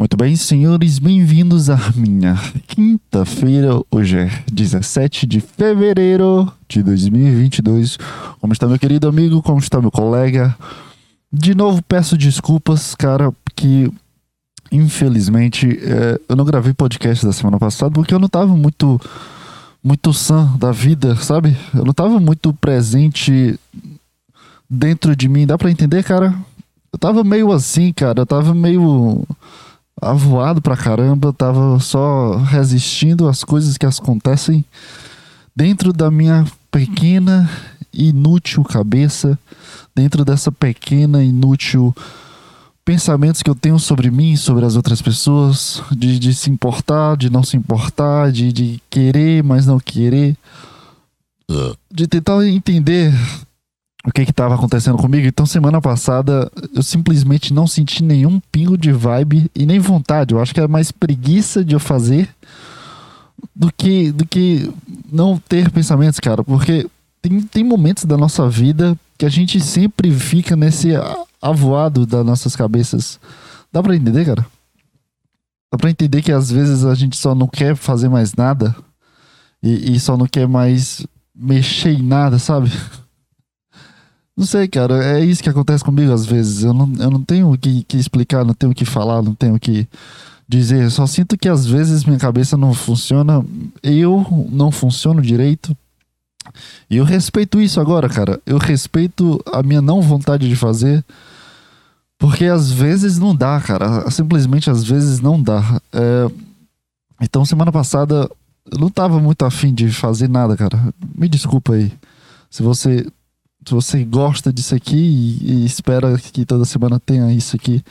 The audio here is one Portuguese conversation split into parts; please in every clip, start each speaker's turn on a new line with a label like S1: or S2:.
S1: Muito bem, senhores, bem-vindos à minha quinta-feira. Hoje é 17 de fevereiro de 2022. Como está meu querido amigo? Como está meu colega? De novo peço desculpas, cara, que infelizmente é, eu não gravei podcast da semana passada porque eu não tava muito muito sã da vida, sabe? Eu não tava muito presente dentro de mim. Dá para entender, cara? Eu tava meio assim, cara. Eu tava meio avoado pra caramba, tava só resistindo às coisas que acontecem dentro da minha pequena inútil cabeça, dentro dessa pequena inútil pensamentos que eu tenho sobre mim, sobre as outras pessoas, de, de se importar, de não se importar, de, de querer, mas não querer, de tentar entender o que estava acontecendo comigo. Então, semana passada, eu simplesmente não senti nenhum pingo de vibe e nem vontade. Eu acho que era mais preguiça de eu fazer do que, do que não ter pensamentos, cara. Porque tem, tem momentos da nossa vida que a gente sempre fica nesse avoado das nossas cabeças. Dá pra entender, cara? Dá pra entender que às vezes a gente só não quer fazer mais nada e, e só não quer mais mexer em nada, sabe? Não sei, cara. É isso que acontece comigo às vezes. Eu não, eu não tenho o que, que explicar, não tenho o que falar, não tenho o que dizer. Eu só sinto que às vezes minha cabeça não funciona. Eu não funciono direito. E eu respeito isso agora, cara. Eu respeito a minha não vontade de fazer. Porque às vezes não dá, cara. Simplesmente às vezes não dá. É... Então, semana passada, eu não tava muito afim de fazer nada, cara. Me desculpa aí. Se você se você gosta disso aqui e, e, espera que toda semana tenha isso aqui,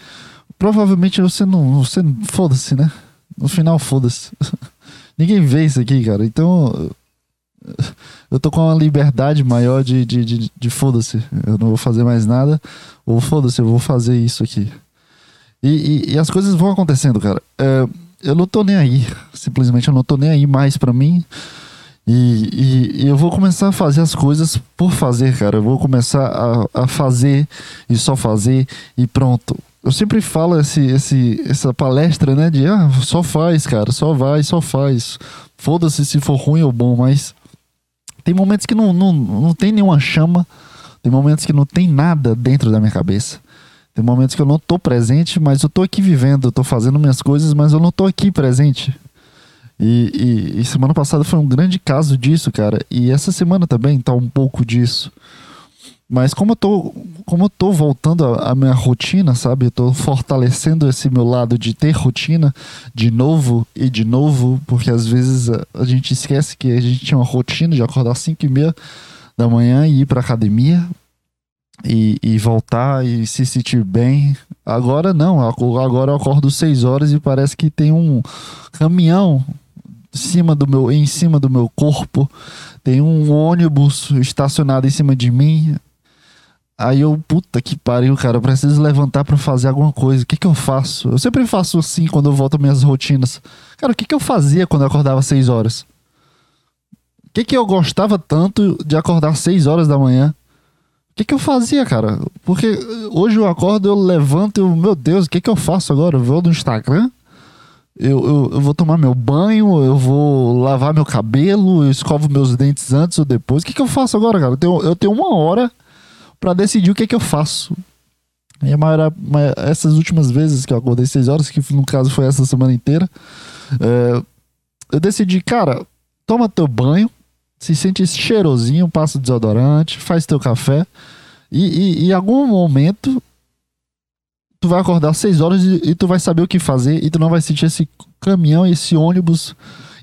S1: provavelmente você não. Você foda-se, né? No final, foda-se. Ninguém vê isso aqui, cara. Então. Eu tô com uma liberdade maior de, de, de, de foda-se. Eu não vou fazer mais nada. Ou foda-se, eu vou fazer isso aqui. E, e, e, as coisas vão acontecendo, cara. É, eu não tô nem aí. Simplesmente eu não tô nem aí mais para mim. E, e, e, eu vou começar a fazer as coisas por fazer, cara. Eu vou começar a, a fazer e só fazer e pronto. Eu sempre falo esse, esse, essa palestra, né? De ah, só faz, cara, só vai, só faz. Foda-se se for ruim ou bom, mas tem momentos que não, não, não tem nenhuma chama, tem momentos que não tem nada dentro da minha cabeça. Tem momentos que eu não tô presente, mas eu tô aqui vivendo, eu tô fazendo minhas coisas, mas eu não tô aqui presente. E, e, e, semana passada foi um grande caso disso, cara. E essa semana também tá um pouco disso. Mas como eu tô, como eu tô voltando à minha rotina, sabe? Eu tô fortalecendo esse meu lado de ter rotina de novo e de novo, porque às vezes a, a gente esquece que a gente tinha uma rotina de acordar às 5 e meia da manhã e ir pra academia e, e voltar e se sentir bem. Agora não, agora eu acordo 6 horas e parece que tem um caminhão cima do meu, em cima do meu corpo. Tem um ônibus estacionado em cima de mim. Aí eu, puta que pariu, cara, eu preciso levantar para fazer alguma coisa. O que que eu faço? Eu sempre faço assim quando eu volto às minhas rotinas. Cara, o que que eu fazia quando eu acordava às 6 horas? O que que eu gostava tanto de acordar às 6 horas da manhã? O que que eu fazia, cara? Porque hoje eu acordo, eu levanto e meu Deus, o que que eu faço agora? Eu vou no Instagram? Eu, eu, eu, vou tomar meu banho, eu vou lavar meu cabelo, eu escovo meus dentes antes ou depois. O que, que eu faço agora, cara? Eu tenho, eu tenho uma hora para decidir o que, que eu faço. E a essas últimas vezes que eu acordei seis horas, que no caso foi essa semana inteira, é, eu decidi, cara, toma teu banho, se sente cheirosinho, passa desodorante, faz teu café. E, e, e em algum momento tu vai acordar às 6 horas e, e, tu vai saber o que fazer e tu não vai sentir esse caminhão, esse ônibus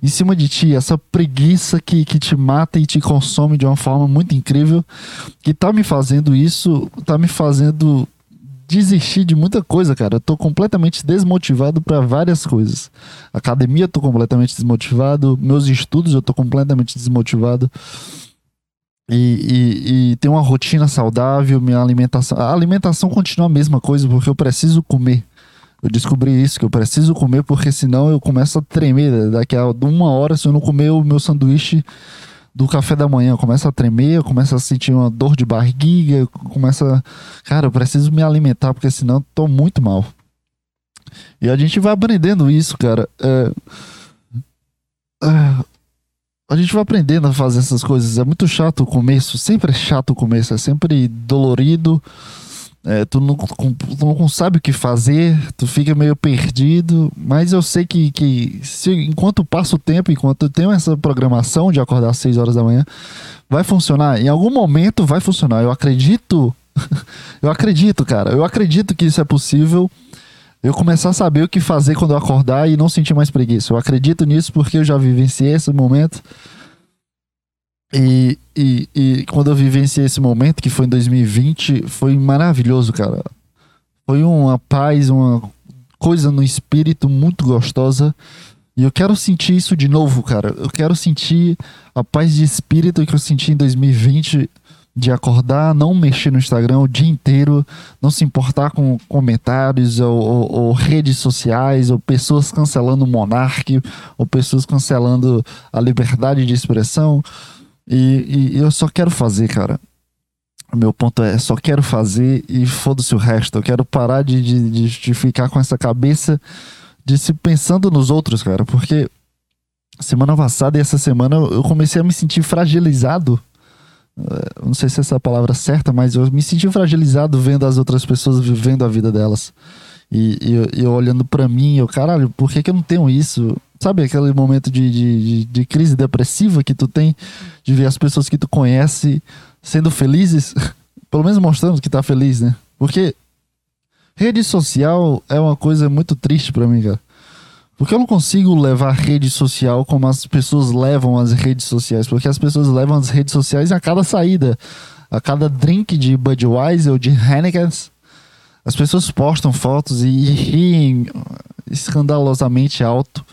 S1: em cima de ti, essa preguiça que, que te mata e te consome de uma forma muito incrível, que tá me fazendo isso, tá me fazendo desistir de muita coisa, cara. Eu tô completamente desmotivado para várias coisas. Academia, eu tô completamente desmotivado. Meus estudos, eu tô completamente desmotivado e, e, e ter uma rotina saudável, minha alimentação. A alimentação continua a mesma coisa, porque eu preciso comer. Eu descobri isso, que eu preciso comer, porque senão eu começo a tremer. Daqui a uma hora, se eu não comer o meu sanduíche do café da manhã, eu começo a tremer, eu começo a sentir uma dor de barriga, começa. Cara, eu preciso me alimentar, porque senão tô muito mal. E a gente vai aprendendo isso, cara. É, é, a gente vai aprendendo a fazer essas coisas. É muito chato o começo, sempre é chato o começo, é sempre dolorido. É, tu, não, tu não sabe o que fazer, tu fica meio perdido, mas eu sei que, que se, enquanto passa o tempo, enquanto eu tenho essa programação de acordar às 6 horas da manhã, vai funcionar. Em algum momento vai funcionar. Eu acredito. eu acredito, cara. Eu acredito que isso é possível. Eu começar a saber o que fazer quando eu acordar e não sentir mais preguiça. Eu acredito nisso porque eu já vivenciei esse momento. E, e, e quando eu vivenciei esse momento, que foi em 2020, foi maravilhoso, cara. Foi uma paz, uma coisa no espírito muito gostosa. E eu quero sentir isso de novo, cara. Eu quero sentir a paz de espírito que eu senti em 2020 de acordar, não mexer no Instagram o dia inteiro, não se importar com comentários ou, ou, ou redes sociais, ou pessoas cancelando o monarque, ou pessoas cancelando a liberdade de expressão. E, e eu só quero fazer, cara. O meu ponto é, só quero fazer e foda-se o resto. Eu quero parar de, de, de, ficar com essa cabeça de se pensando nos outros, cara. Porque semana passada e essa semana eu comecei a me sentir fragilizado. Eh, não sei se essa é a palavra certa, mas eu me senti fragilizado vendo as outras pessoas vivendo a vida delas. E, e, eu olhando para mim, eu, caralho, por que, que eu não tenho isso? Sabe aquele momento de, de, de, crise depressiva que tu tem de ver as pessoas que tu conhece sendo felizes? Pelo menos mostrando que tá feliz, né? Porque rede social é uma coisa muito triste para mim, cara. Porque eu não consigo levar rede social como as pessoas levam as redes sociais. Porque as pessoas levam as redes sociais a cada saída. A cada drink de Budweiser ou de Heineken as pessoas postam fotos e riem escandalosamente alto.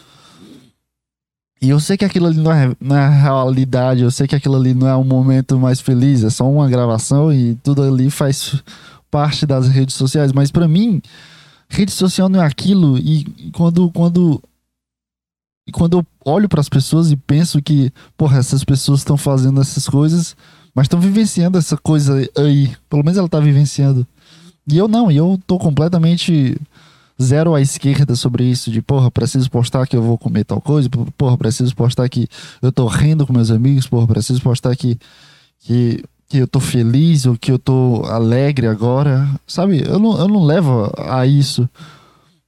S1: E eu sei que aquilo ali não é, não é realidade, eu sei que aquilo ali não é um momento mais feliz, é só uma gravação e tudo ali faz parte das redes sociais. Mas para mim, rede social não é aquilo. E quando, quando, quando eu olho para as pessoas e penso que, porra, essas pessoas estão fazendo essas coisas, mas estão vivenciando essa coisa aí. Pelo menos ela está vivenciando. E eu não, e eu tô completamente zero à esquerda sobre isso, de porra, preciso postar que eu vou comer tal coisa, porra, preciso postar que eu tô rindo com meus amigos, porra, preciso postar que, que, que eu tô feliz ou que eu tô alegre agora, sabe? Eu não, eu não levo a isso.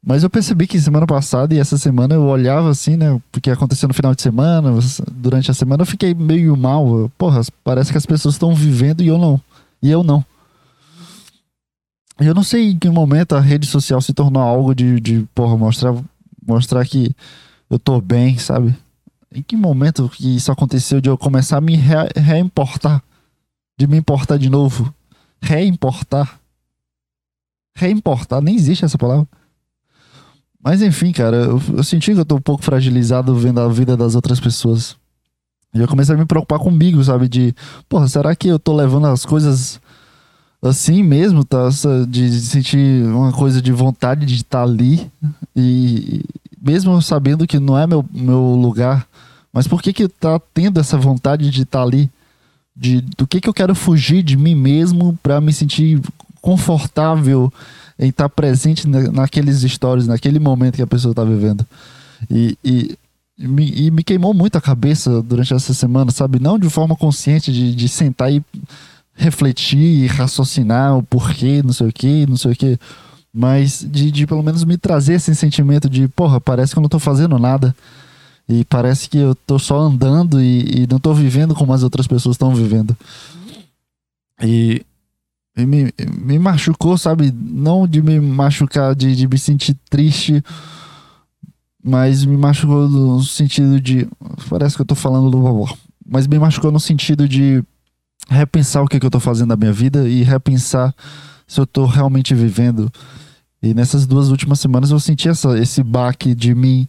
S1: Mas eu percebi que semana passada e essa semana eu olhava assim, né? Porque aconteceu no final de semana, durante a semana eu fiquei meio mal. Porra, parece que as pessoas estão vivendo e eu não. E eu não. Eu não sei em que momento a rede social se tornou algo de, de porra, mostrar, mostrar que eu tô bem, sabe? Em que momento que isso aconteceu de eu começar a me re reimportar? De me importar de novo? Reimportar? Reimportar, nem existe essa palavra. Mas enfim, cara, eu, eu senti que eu tô um pouco fragilizado vendo a vida das outras pessoas. E eu comecei a me preocupar comigo, sabe? De, porra, será que eu tô levando as coisas assim mesmo, tá? De sentir uma coisa de vontade de estar tá ali e mesmo sabendo que não é meu, meu lugar, mas por que que tá tendo essa vontade de estar tá ali? De, do que que eu quero fugir de mim mesmo para me sentir confortável em estar tá presente na, naqueles stories, naquele momento que a pessoa está vivendo. E, e, me, e me queimou muito a cabeça durante essa semana, sabe? Não de forma consciente de, de sentar e refletir e raciocinar o porquê, não sei o que, não sei o que. Mas de, de pelo menos me trazer esse sentimento de, porra, parece que eu não tô fazendo nada. E parece que eu tô só andando e, e não tô vivendo como as outras pessoas estão vivendo. E, e, me, me machucou, sabe? Não de me machucar, de, de me sentir triste, mas me machucou no sentido de. Parece que eu tô falando do vovó. Mas me machucou no sentido de repensar o que, que eu estou fazendo na minha vida e repensar se eu estou realmente vivendo. E nessas duas últimas semanas eu senti essa, esse baque de mim,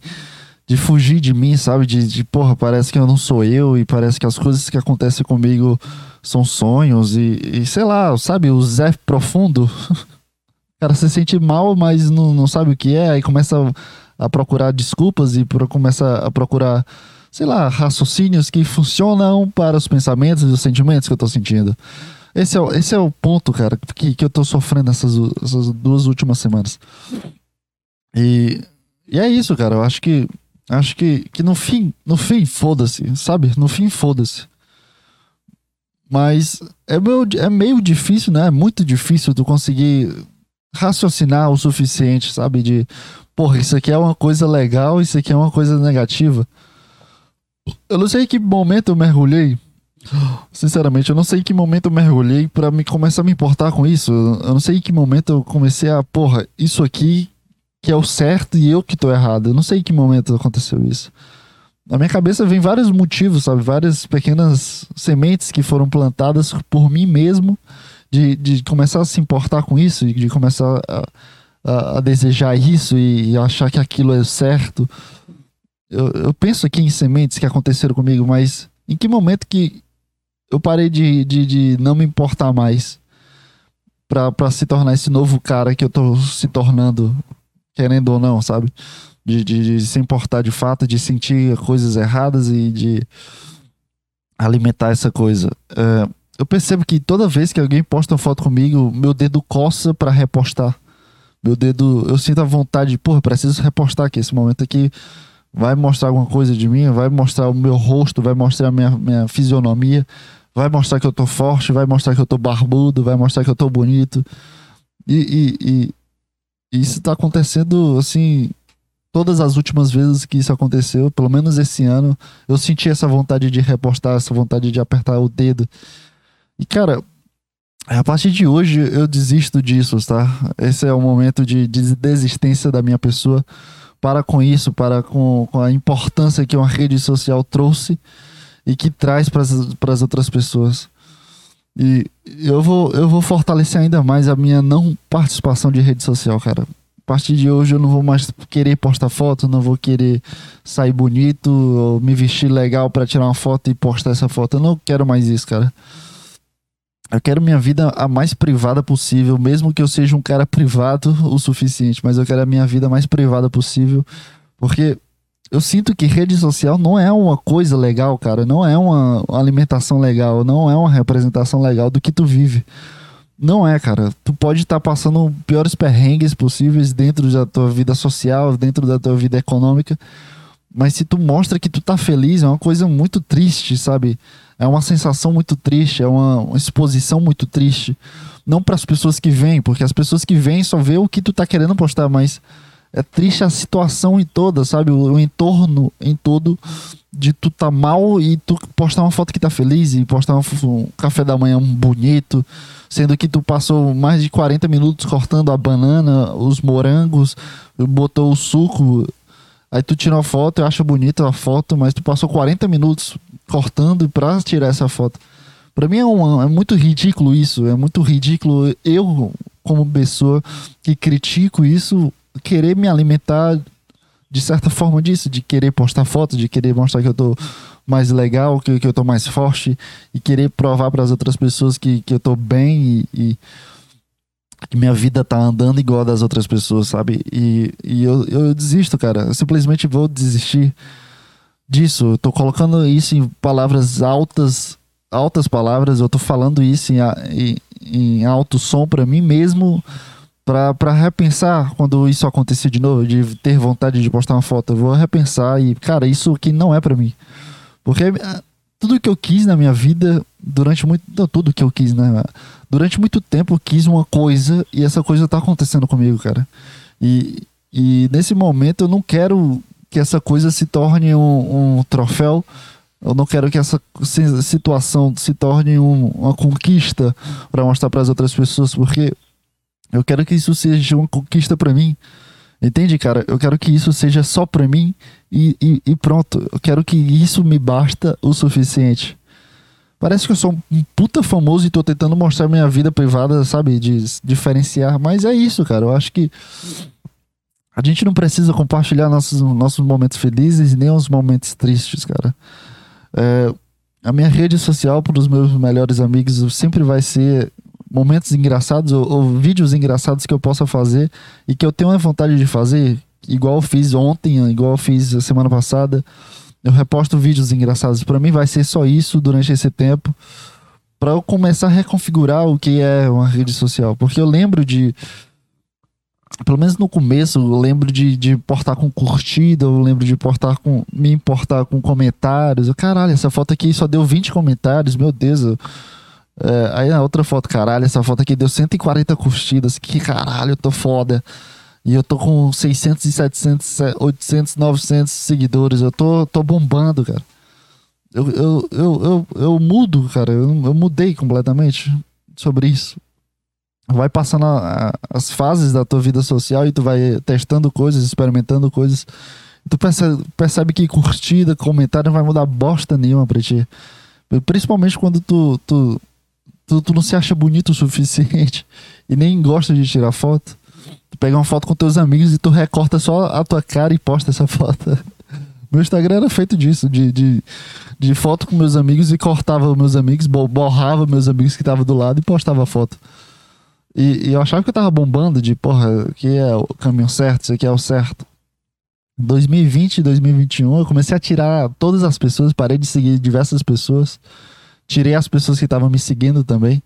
S1: de fugir de mim, sabe? De, de, porra, parece que eu não sou eu e parece que as coisas que acontecem comigo são sonhos e, e sei lá, sabe? O Zé profundo. o cara se sente mal, mas não, não sabe o que é, aí começa a, a procurar desculpas e começa a procurar sei lá, raciocínios que funcionam para os pensamentos e os sentimentos que eu estou sentindo. Esse é, o, esse é o ponto, cara, que, que eu estou sofrendo essas, essas duas últimas semanas. E, e é isso, cara. Eu acho que acho que, que no fim, no fim, foda-se, sabe? No fim, foda-se. Mas é meio, é meio difícil, né? É muito difícil tu conseguir raciocinar o suficiente, sabe? De, porra, isso aqui é uma coisa legal, isso aqui é uma coisa negativa. Eu não sei em que momento eu mergulhei. Sinceramente, eu não sei em que momento eu mergulhei para me começar a me importar com isso. Eu não sei em que momento eu comecei a, porra, isso aqui que é o certo e eu que tô errado. Eu não sei em que momento aconteceu isso. Na minha cabeça vem vários motivos, sabe? Várias pequenas sementes que foram plantadas por mim mesmo de, de começar a se importar com isso, de começar a, a, a desejar isso e, e, achar que aquilo é certo. Eu, eu penso aqui em sementes que aconteceram comigo, mas em que momento que eu parei de, de, de não me importar mais para se tornar esse novo cara que eu tô se tornando, querendo ou não, sabe? De, de, de, se importar de fato, de sentir coisas erradas e de alimentar essa coisa. É, eu percebo que toda vez que alguém posta uma foto comigo, meu dedo coça para repostar. Meu dedo, eu sinto a vontade de, porra, preciso repostar aqui. Esse momento aqui vai mostrar alguma coisa de mim, vai mostrar o meu rosto, vai mostrar a minha, minha fisionomia, vai mostrar que eu tô forte, vai mostrar que eu tô barbudo, vai mostrar que eu tô bonito. E, e, e, isso tá acontecendo, assim, todas as últimas vezes que isso aconteceu, pelo menos esse ano, eu senti essa vontade de repostar, essa vontade de apertar o dedo. E, cara, a partir de hoje eu desisto disso, tá? Esse é o momento de, de desistência da minha pessoa. Para com isso, para com, com a importância que uma rede social trouxe e que traz para as outras pessoas. E eu vou, eu vou fortalecer ainda mais a minha não participação de rede social, cara. A partir de hoje eu não vou mais querer postar foto, não vou querer sair bonito ou me vestir legal para tirar uma foto e postar essa foto. Eu não quero mais isso, cara. Eu quero minha vida a mais privada possível, mesmo que eu seja um cara privado o suficiente, mas eu quero a minha vida mais privada possível, porque eu sinto que rede social não é uma coisa legal, cara, não é uma alimentação legal, não é uma representação legal do que tu vive. Não é, cara. Tu pode estar tá passando piores perrengues possíveis dentro da tua vida social, dentro da tua vida econômica, mas se tu mostra que tu tá feliz, é uma coisa muito triste, sabe? É uma sensação muito triste, é uma, uma exposição muito triste. Não para as pessoas que vêm, porque as pessoas que vêm só vê o que tu tá querendo postar, mas é triste a situação em toda, sabe? O, o, entorno em todo de tu tá mal e tu postar uma foto que tá feliz e postar um, café da manhã bonito, sendo que tu passou mais de 40 minutos cortando a banana, os morangos, botou o suco, aí tu tira uma foto, eu acho bonita a foto, mas tu passou 40 minutos cortando para tirar essa foto. Para mim é, um, é muito ridículo isso, é muito ridículo eu, como pessoa que critico isso, querer me alimentar de certa forma disso, de querer postar fotos, de querer mostrar que eu tô mais legal, que, que eu tô mais forte e querer provar para as outras pessoas que, que eu tô bem e, e, que minha vida tá andando igual a das outras pessoas, sabe? E, e eu, eu desisto, cara. Eu simplesmente vou desistir disso. Eu tô colocando isso em palavras altas, altas palavras. Eu tô falando isso em, em, em alto som para mim mesmo, para repensar quando isso acontecer de novo, de ter vontade de postar uma foto. Eu vou repensar e, cara, isso aqui não é para mim. Porque ah, tudo que eu quis na minha vida, durante muito. Não, tudo que eu quis, né? Durante muito tempo eu quis uma coisa e essa coisa tá acontecendo comigo, cara. E, e nesse momento eu não quero que essa coisa se torne um, um troféu. Eu não quero que essa situação se torne um, uma conquista para mostrar para as outras pessoas, porque eu quero que isso seja uma conquista para mim. Entende, cara? Eu quero que isso seja só para mim e, e, e, pronto. Eu quero que isso me basta o suficiente. Parece que eu sou um puta famoso e tô tentando mostrar minha vida privada, sabe? De diferenciar. Mas é isso, cara. Eu acho que a gente não precisa compartilhar nossos, nossos momentos felizes nem os momentos tristes, cara. É, a minha rede social para os meus melhores amigos sempre vai ser momentos engraçados ou, ou, vídeos engraçados que eu possa fazer e que eu tenho vontade de fazer, igual eu fiz ontem, igual eu fiz a semana passada. Eu reposto vídeos engraçados. Para mim vai ser só isso durante esse tempo para eu começar a reconfigurar o que é uma rede social, porque eu lembro de pelo menos no começo, eu lembro de, de portar com curtida, eu lembro de portar com. me importar com comentários. Eu, caralho, essa foto aqui só deu 20 comentários, meu Deus. Eu, é, aí a outra foto, caralho, essa foto aqui deu 140 curtidas. Que caralho, eu tô foda. E eu tô com 600 e 700, 800, 900 seguidores. Eu tô, tô bombando, cara. Eu, eu, eu, eu, eu mudo, cara. Eu, eu mudei completamente sobre isso vai passando a, a, as fases da tua vida social e tu vai testando coisas, experimentando coisas. Tu percebe, percebe que curtida, comentário não vai mudar bosta nenhuma pra ti. Principalmente quando tu, tu, tu, tu não se acha bonito o suficiente e nem gosta de tirar foto. Tu pega uma foto com teus amigos e tu recorta só a tua cara e posta essa foto. Meu Instagram era feito disso, de, de, de foto com meus amigos e cortava meus amigos, borrava meus amigos que estavam do lado e postava a foto. E, e, eu achava que eu tava bombando de, porra, que é o caminho certo, isso aqui é o certo. 2020 e 2021 eu comecei a tirar todas as pessoas, parei de seguir diversas pessoas. Tirei as pessoas que estavam me seguindo também.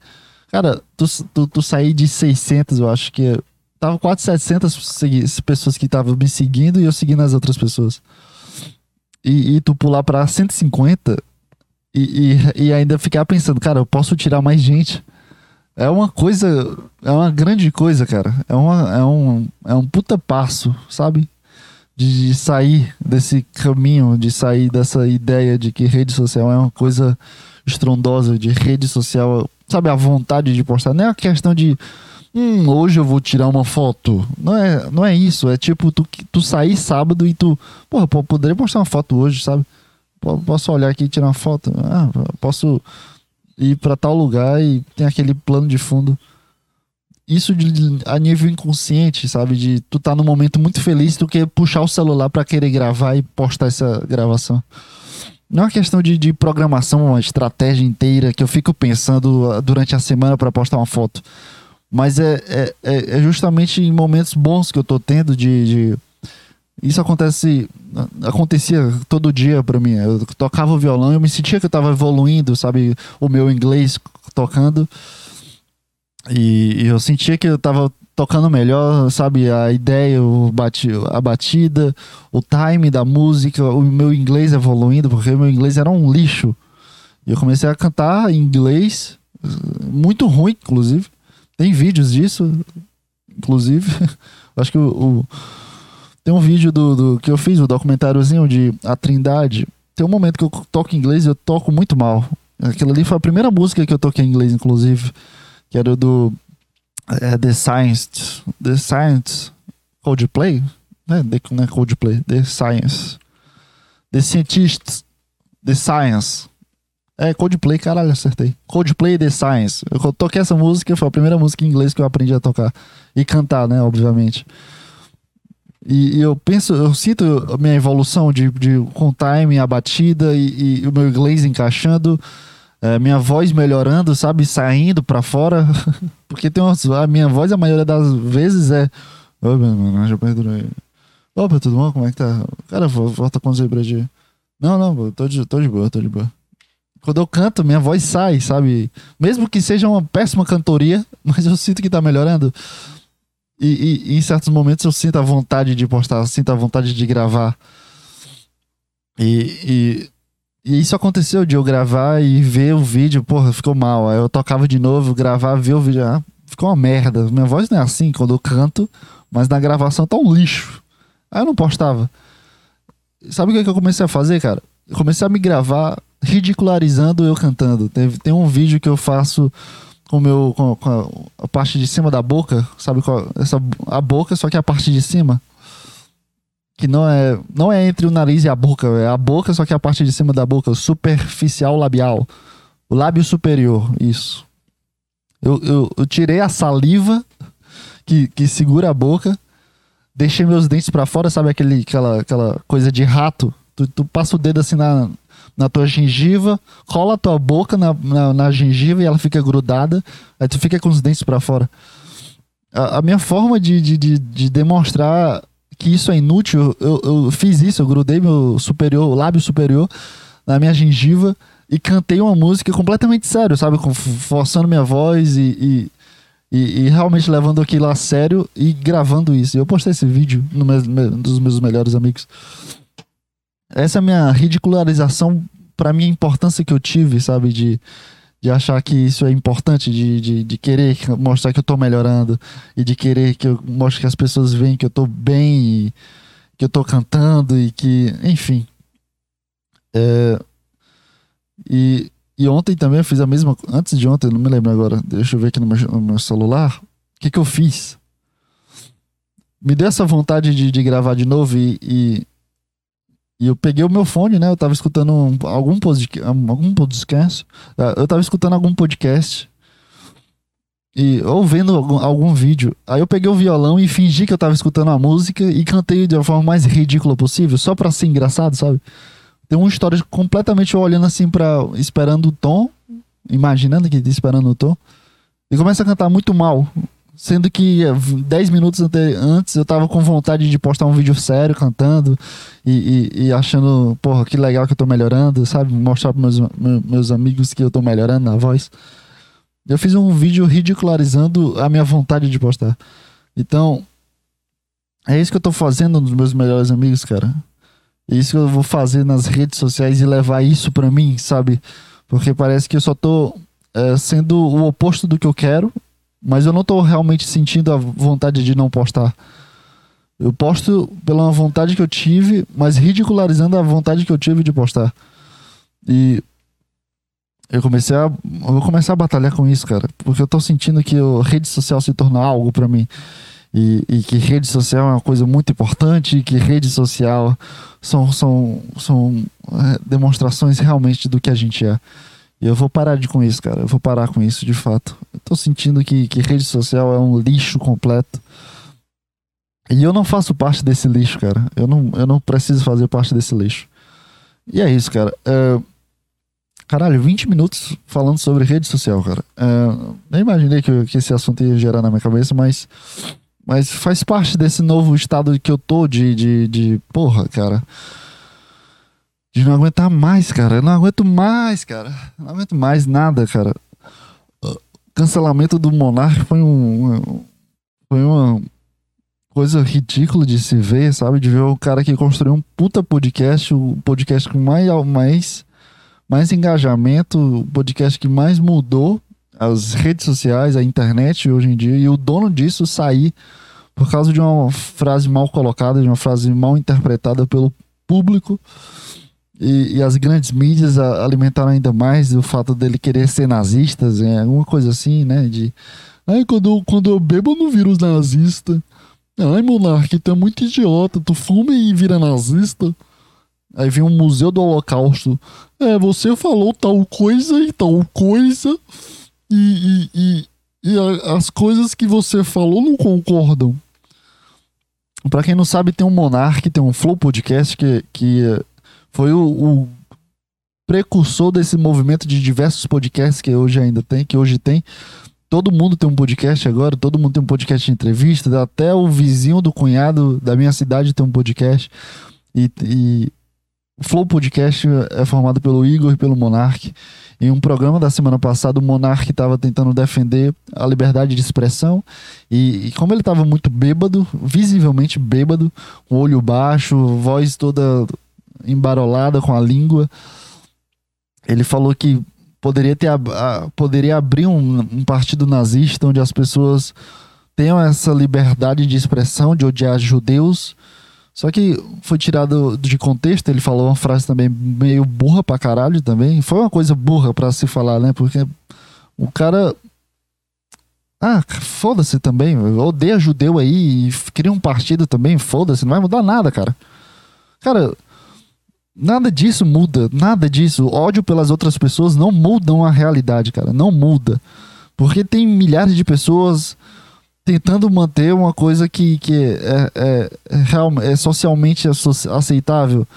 S1: Cara, tu, tu, tu saí de 600, eu acho que. Tava quase 700 pessoas que estavam me seguindo e eu seguindo as outras pessoas. E, e tu pular pra 150 e, e, e ainda ficar pensando, cara, eu posso tirar mais gente. É uma coisa. É uma grande coisa, cara. É, uma, é, um, é um puta passo, sabe? De, de sair desse caminho, de sair dessa ideia de que rede social é uma coisa estrondosa, de rede social. Sabe, a vontade de postar. Não é a questão de. Hum, hoje eu vou tirar uma foto. Não é, não é isso. É tipo, tu, tu sair sábado e tu. Porra, poderia postar uma foto hoje, sabe? Posso olhar aqui e tirar uma foto? Ah, posso ir para tal lugar e tem aquele plano de fundo. Isso de, a nível inconsciente, sabe? De tu tá num momento muito feliz, tu quer puxar o celular para querer gravar e postar essa gravação. Não é uma questão de, de programação, uma estratégia inteira que eu fico pensando ah, durante a semana para postar uma foto. Mas é, é, é, é justamente em momentos bons que eu tô tendo de, de isso acontece acontecia todo dia para mim. Eu tocava o violão, eu me sentia que eu tava evoluindo, sabe, o meu inglês tocando. E, e eu sentia que eu tava tocando melhor, sabe, a ideia, o bati, a batida, o time da música, o meu inglês evoluindo, porque meu inglês era um lixo. E eu comecei a cantar em inglês, muito ruim, inclusive. Tem vídeos disso, inclusive. Acho que o, o tem um vídeo do, do que eu fiz, o um documentáriozinho de A Trindade. Tem um momento que eu toco inglês e eu toco muito mal. Aquilo ali foi a primeira música que eu toquei em inglês, inclusive. Que era do é, The Science. The Science. Coldplay? Né? Não é Coldplay. The Science. The Scientists. The Science. É, Coldplay, caralho, acertei. Coldplay The Science. Eu toquei essa música, foi a primeira música em inglês que eu aprendi a tocar. E cantar, né, obviamente. E, e, eu penso, eu sinto a minha evolução de, de com o time, a batida e, e o meu inglês encaixando, é, minha voz melhorando, sabe, saindo para fora. Porque tem umas, a minha voz, a maioria das vezes é. Ô, meu mano, já perdurei. Opa, tudo bom? Como é que tá? Cara, volta com os pra. Não, não, tô de, tô de boa, tô de boa. Quando eu canto, minha voz sai, sabe? Mesmo que seja uma péssima cantoria, mas eu sinto que tá melhorando. E, e, e, em certos momentos eu sinto a vontade de postar, sinto a vontade de gravar. E, e, e, isso aconteceu de eu gravar e ver o vídeo, porra, ficou mal. Aí eu tocava de novo, gravar, ver o vídeo, ah, ficou uma merda. Minha voz não é assim quando eu canto, mas na gravação tá um lixo. Aí eu não postava. Sabe o que, é que eu comecei a fazer, cara? Eu comecei a me gravar ridicularizando eu cantando. Tem, um vídeo que eu faço com, meu, com, com a parte de cima da boca, sabe qual? Essa, a boca, só que a parte de cima. Que não é, não é entre o nariz e a boca, é a boca, só que a parte de cima da boca, superficial labial. O lábio superior, isso. Eu, eu, eu tirei a saliva que, que segura a boca, deixei meus dentes para fora, sabe aquele, aquela, aquela coisa de rato? Tu, tu passa o dedo assim na, na tua gengiva, cola a tua boca na, na, na, gengiva e ela fica grudada, aí tu fica com os dentes para fora. A, a, minha forma de, de, de, de, demonstrar que isso é inútil, eu, eu fiz isso, eu grudei meu superior, o lábio superior na minha gengiva e cantei uma música completamente sério, sabe? Forçando minha voz e, e, E, e, realmente levando aquilo a sério e gravando isso. Eu postei esse vídeo no meu, dos meus melhores amigos. Essa é a minha ridicularização para mim a importância que eu tive, sabe, de, de achar que isso é importante, de, de, de, querer mostrar que eu tô melhorando e de querer que eu mostre que as pessoas veem que eu tô bem e que eu tô cantando e que, enfim. É, e e ontem também eu fiz a mesma. Antes de ontem, não me lembro agora. Deixa eu ver aqui no meu, no meu celular. O que, que eu fiz? Me deu essa vontade de, de gravar de novo e, e, e, eu peguei o meu fone, né? Eu tava escutando um, algum, podcast, algum podcast. Ah, eu tava escutando algum podcast. E, ou vendo algum, algum vídeo. Aí eu peguei o violão e fingi que eu tava escutando a música e cantei de uma forma mais ridícula possível, só pra ser engraçado, sabe? Tem uma história completamente olhando assim para esperando o tom, imaginando que esperando o tom, e começa a cantar muito mal. Sendo que 10 eh, minutos antes eu tava com vontade de postar um vídeo sério cantando e, e, e, achando, porra, que legal que eu tô melhorando, sabe? Mostrar pros meus, meus amigos que eu tô melhorando na voz. Eu fiz um vídeo ridicularizando a minha vontade de postar. Então, é isso que eu tô fazendo nos meus melhores amigos, cara. É isso que eu vou fazer nas redes sociais e levar isso para mim, sabe? Porque parece que eu só tô é, sendo o oposto do que eu quero, mas eu não tô realmente sentindo a vontade de não postar. Eu posto pela vontade que eu tive, mas ridicularizando a vontade que eu tive de postar. E eu comecei a. Eu vou começar a batalhar com isso, cara. Porque eu tô sentindo que a rede social se torna algo para mim. E, e, que rede social é uma coisa muito importante, e que rede social são, são, são é, demonstrações realmente do que a gente é. E eu vou parar de com isso, cara. Eu vou parar com isso, de fato. Eu tô sentindo que, que rede social é um lixo completo. E eu não faço parte desse lixo, cara. Eu não, eu não preciso fazer parte desse lixo. E é isso, cara. É... Caralho, 20 minutos falando sobre rede social, cara. É... Nem imaginei que, que esse assunto ia gerar na minha cabeça, mas mas faz parte desse novo estado que eu tô de, de, de porra, cara. De não aguentar mais, cara. Eu não aguento mais, cara. Não aguento mais nada, cara. Cancelamento do Monark foi um. Foi uma coisa ridícula de se ver, sabe? De ver o cara que construiu um puta podcast, o podcast com mais, mais, mais engajamento, o podcast que mais mudou as redes sociais, a internet hoje em dia, e o dono disso sair por causa de uma frase mal colocada, de uma frase mal interpretada pelo público. E, e as grandes mídias alimentaram ainda mais o fato dele querer ser nazista, é, alguma coisa assim, né? De. Ai, quando, quando eu bebo, eu não viro nazista. Ai, monarca, tu é muito idiota, tu fuma e vira nazista. Aí vem um museu do holocausto. É, você falou tal coisa e tal coisa. E, e, e, e a, as coisas que você falou não concordam. Para quem não sabe, tem um Monark, tem um Flow Podcast que, que foi o, o precursor desse movimento de diversos podcasts que hoje ainda tem, que hoje tem. Todo mundo tem um podcast agora, todo mundo tem um podcast de entrevista, até o vizinho do cunhado da minha cidade tem um podcast. E, e o Flow Podcast é formado pelo Igor e pelo Monark. Em um programa da semana passada, o Monark estava tentando defender a liberdade de expressão. E, e como ele estava muito bêbado, visivelmente bêbado, olho baixo, voz toda embarolada com a língua, ele falou que poderia, ter, poderia abrir um, um partido nazista onde as pessoas tenham essa liberdade de expressão, de odiar judeus só que foi tirado de contexto, ele falou uma frase também meio burra pra caralho também. Foi uma coisa burra para se falar, né? Porque o cara. Ah, foda-se também. Odeia judeu aí e cria um partido também, foda-se, não vai mudar nada, cara. Cara, nada disso muda, nada disso. O ódio pelas outras pessoas não mudam a realidade, cara. Não muda. Porque tem milhares de pessoas tentando manter uma coisa que, que é, é, é, é socialmente aceitável.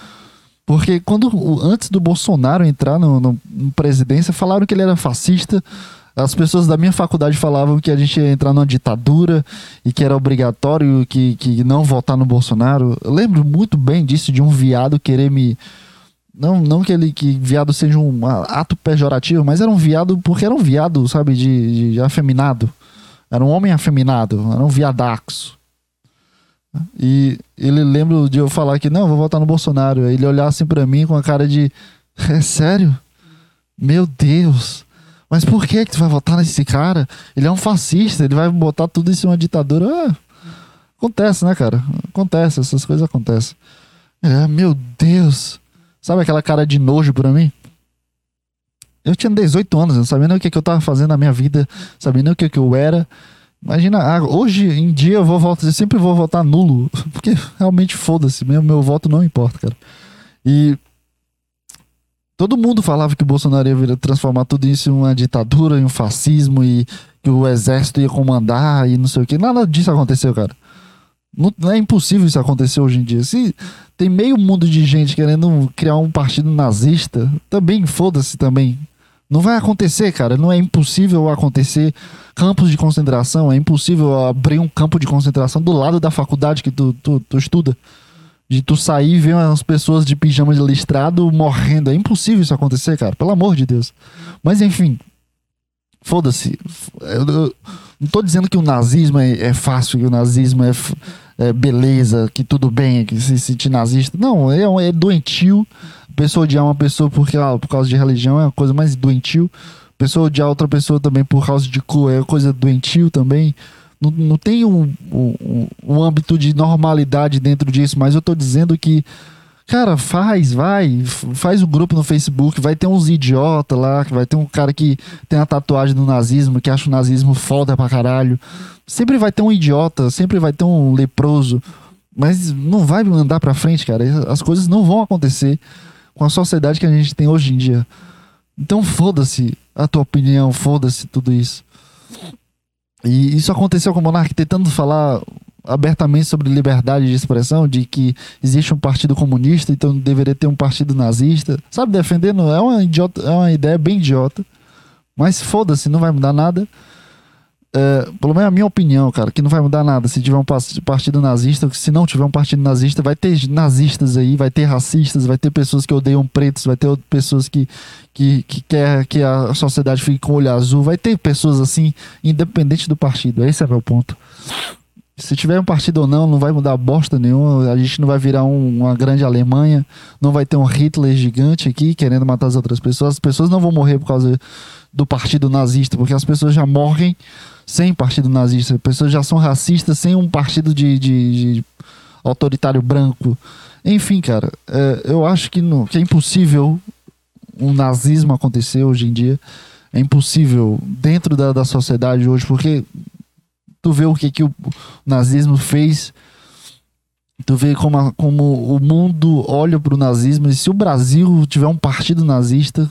S1: Porque quando antes do Bolsonaro entrar no, no, no, presidência, falaram que ele era fascista. As pessoas da minha faculdade falavam que a gente ia entrar numa ditadura e que era obrigatório que, que não votar no Bolsonaro. Eu lembro muito bem disso, de um viado querer me. Não, não que ele que viado seja um ato pejorativo, mas era um viado porque era um viado, sabe, de, de afeminado. Era um homem afeminado, era um viadaxo. E ele lembra de eu falar que não, vou votar no Bolsonaro. Ele olhar assim pra mim com a cara de. É sério? Meu Deus. Mas por que, que tu vai votar nesse cara? Ele é um fascista, ele vai botar tudo isso em uma ditadura. Ah, acontece, né, cara? Acontece, essas coisas acontecem. É, meu Deus. Sabe aquela cara de nojo pra mim? Eu tinha 18 anos, não sabia nem o que, que eu tava fazendo na minha vida, sabia nem o que, que eu era. Imagina, ah, hoje em dia eu vou votar, eu sempre vou votar nulo, porque realmente foda-se, meu, meu voto não importa, cara. E todo mundo falava que o Bolsonaro ia transformar tudo isso em uma ditadura, em um fascismo e que o exército ia comandar e não sei o que. Nada disso aconteceu, cara. Não, não, é impossível isso acontecer hoje em dia. Se tem meio mundo de gente querendo criar um partido nazista, também foda-se também. Não vai acontecer, cara. Não é impossível acontecer. Campos de concentração, é impossível abrir um campo de concentração do lado da faculdade que tu, tu, tu estuda. De tu sair e ver umas pessoas de pijama de listrado morrendo. É impossível isso acontecer, cara. Pelo amor de Deus. Mas enfim. Foda-se. Não tô dizendo que o nazismo é, é fácil, que o nazismo é, é, beleza, que tudo bem, que se sentir nazista. Não, é, é doentio pessoa odiar uma pessoa porque, ah, por causa de religião é a coisa mais doentio. Pessoa odiar outra pessoa também por causa de cor é coisa doentio também. Não, não tem um, um, um âmbito de normalidade dentro disso, mas eu tô dizendo que, cara, faz, vai, faz um grupo no Facebook, vai ter uns idiota lá, vai ter um cara que tem a tatuagem do nazismo, que acha o nazismo foda pra caralho. Sempre vai ter um idiota, sempre vai ter um leproso, mas não vai andar pra frente, cara. As coisas não vão acontecer com a sociedade que a gente tem hoje em dia. Então foda-se a tua opinião, foda-se tudo isso. E isso aconteceu com o Monark tentando falar abertamente sobre liberdade de expressão, de que existe um partido comunista, então deveria ter um partido nazista. Sabe, defendendo é uma idiota, é uma ideia bem idiota. Mas foda-se, não vai mudar nada. É, pelo menos a minha opinião, cara, que não vai mudar nada se tiver um partido nazista, se não tiver um partido nazista, vai ter nazistas aí, vai ter racistas, vai ter pessoas que odeiam pretos, vai ter pessoas que, que, que quer que a sociedade fique com o olho azul, vai ter pessoas assim, independente do partido. Esse é meu ponto. Se tiver um partido ou não, não vai mudar bosta nenhuma. A gente não vai virar um, uma grande Alemanha. Não vai ter um Hitler gigante aqui querendo matar as outras pessoas. As pessoas não vão morrer por causa do partido nazista, porque as pessoas já morrem sem partido nazista. As pessoas já são racistas sem um partido de, de, de autoritário branco. Enfim, cara, é, eu acho que, no, que é impossível um nazismo acontecer hoje em dia. É impossível dentro da, da sociedade hoje, porque tu vê o que, que o nazismo fez. Tu vê como, a, como o mundo olha para o nazismo. E se o Brasil tiver um partido nazista,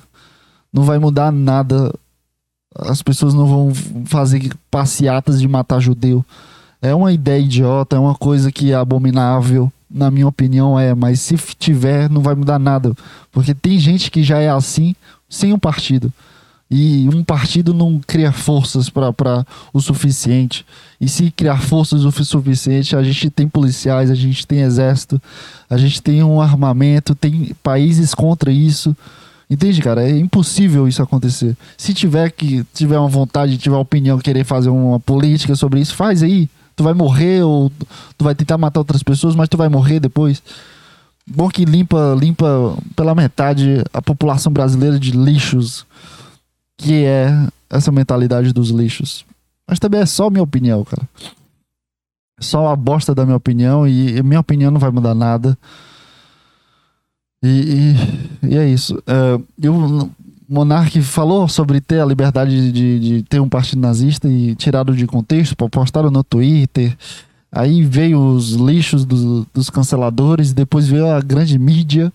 S1: não vai mudar nada as pessoas não vão fazer passeatas de matar judeu. É uma ideia idiota, é uma coisa que é abominável, na minha opinião é, mas se tiver não vai mudar nada, porque tem gente que já é assim sem um partido. E um partido não cria forças para o suficiente. E se criar forças o suficiente, a gente tem policiais, a gente tem exército, a gente tem um armamento, tem países contra isso. Entende, cara? É impossível isso acontecer. Se tiver que tiver uma vontade, tiver uma opinião, querer fazer uma política sobre isso, faz aí. Tu vai morrer ou tu vai tentar matar outras pessoas, mas tu vai morrer depois. Bom que limpa, limpa pela metade a população brasileira de lixos, que é essa mentalidade dos lixos. Mas também é só minha opinião, cara. Só a bosta da minha opinião e minha opinião não vai mudar nada. E, e, e é isso. Uh, o Monark falou sobre ter a liberdade de, de, ter um partido nazista e tirado de contexto, postaram no Twitter. Aí veio os lixos do, dos canceladores, depois veio a grande mídia,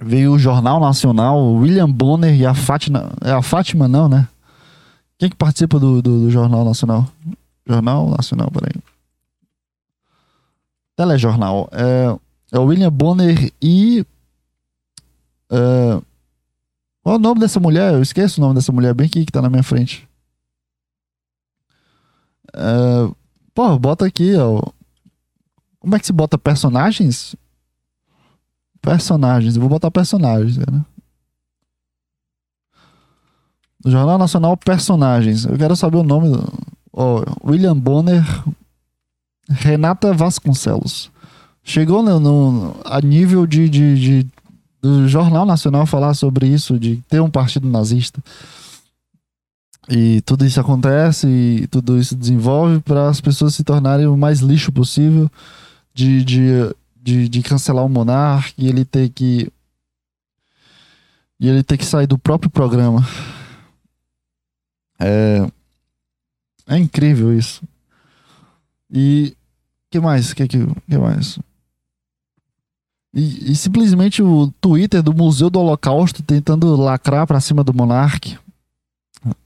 S1: veio o Jornal Nacional, William Bonner e a Fátima. É a Fátima, não, né? Quem que participa do, do, do Jornal Nacional? Jornal Nacional, peraí. Telejornal. É, é o William Bonner e. Uh, qual é o nome dessa mulher? Eu esqueço o nome dessa mulher, bem aqui que tá na minha frente. Uh, pô, bota aqui, ó. Como é que se bota personagens? Personagens, eu vou botar personagens, né? Jornal Nacional Personagens. Eu quero saber o nome do... Ó, William Bonner, Renata Vasconcelos. Chegou no, no a nível de, de, de, do Jornal Nacional falar sobre isso, de ter um partido nazista. E tudo isso acontece e tudo isso desenvolve para as pessoas se tornarem o mais lixo possível de, de, de, de cancelar o monarca e ele ter que e ele ter que sair do próprio programa. É, é incrível isso. E que mais? Que, que, que mais? E, e, simplesmente o Twitter do Museu do Holocausto tentando lacrar pra cima do monarca.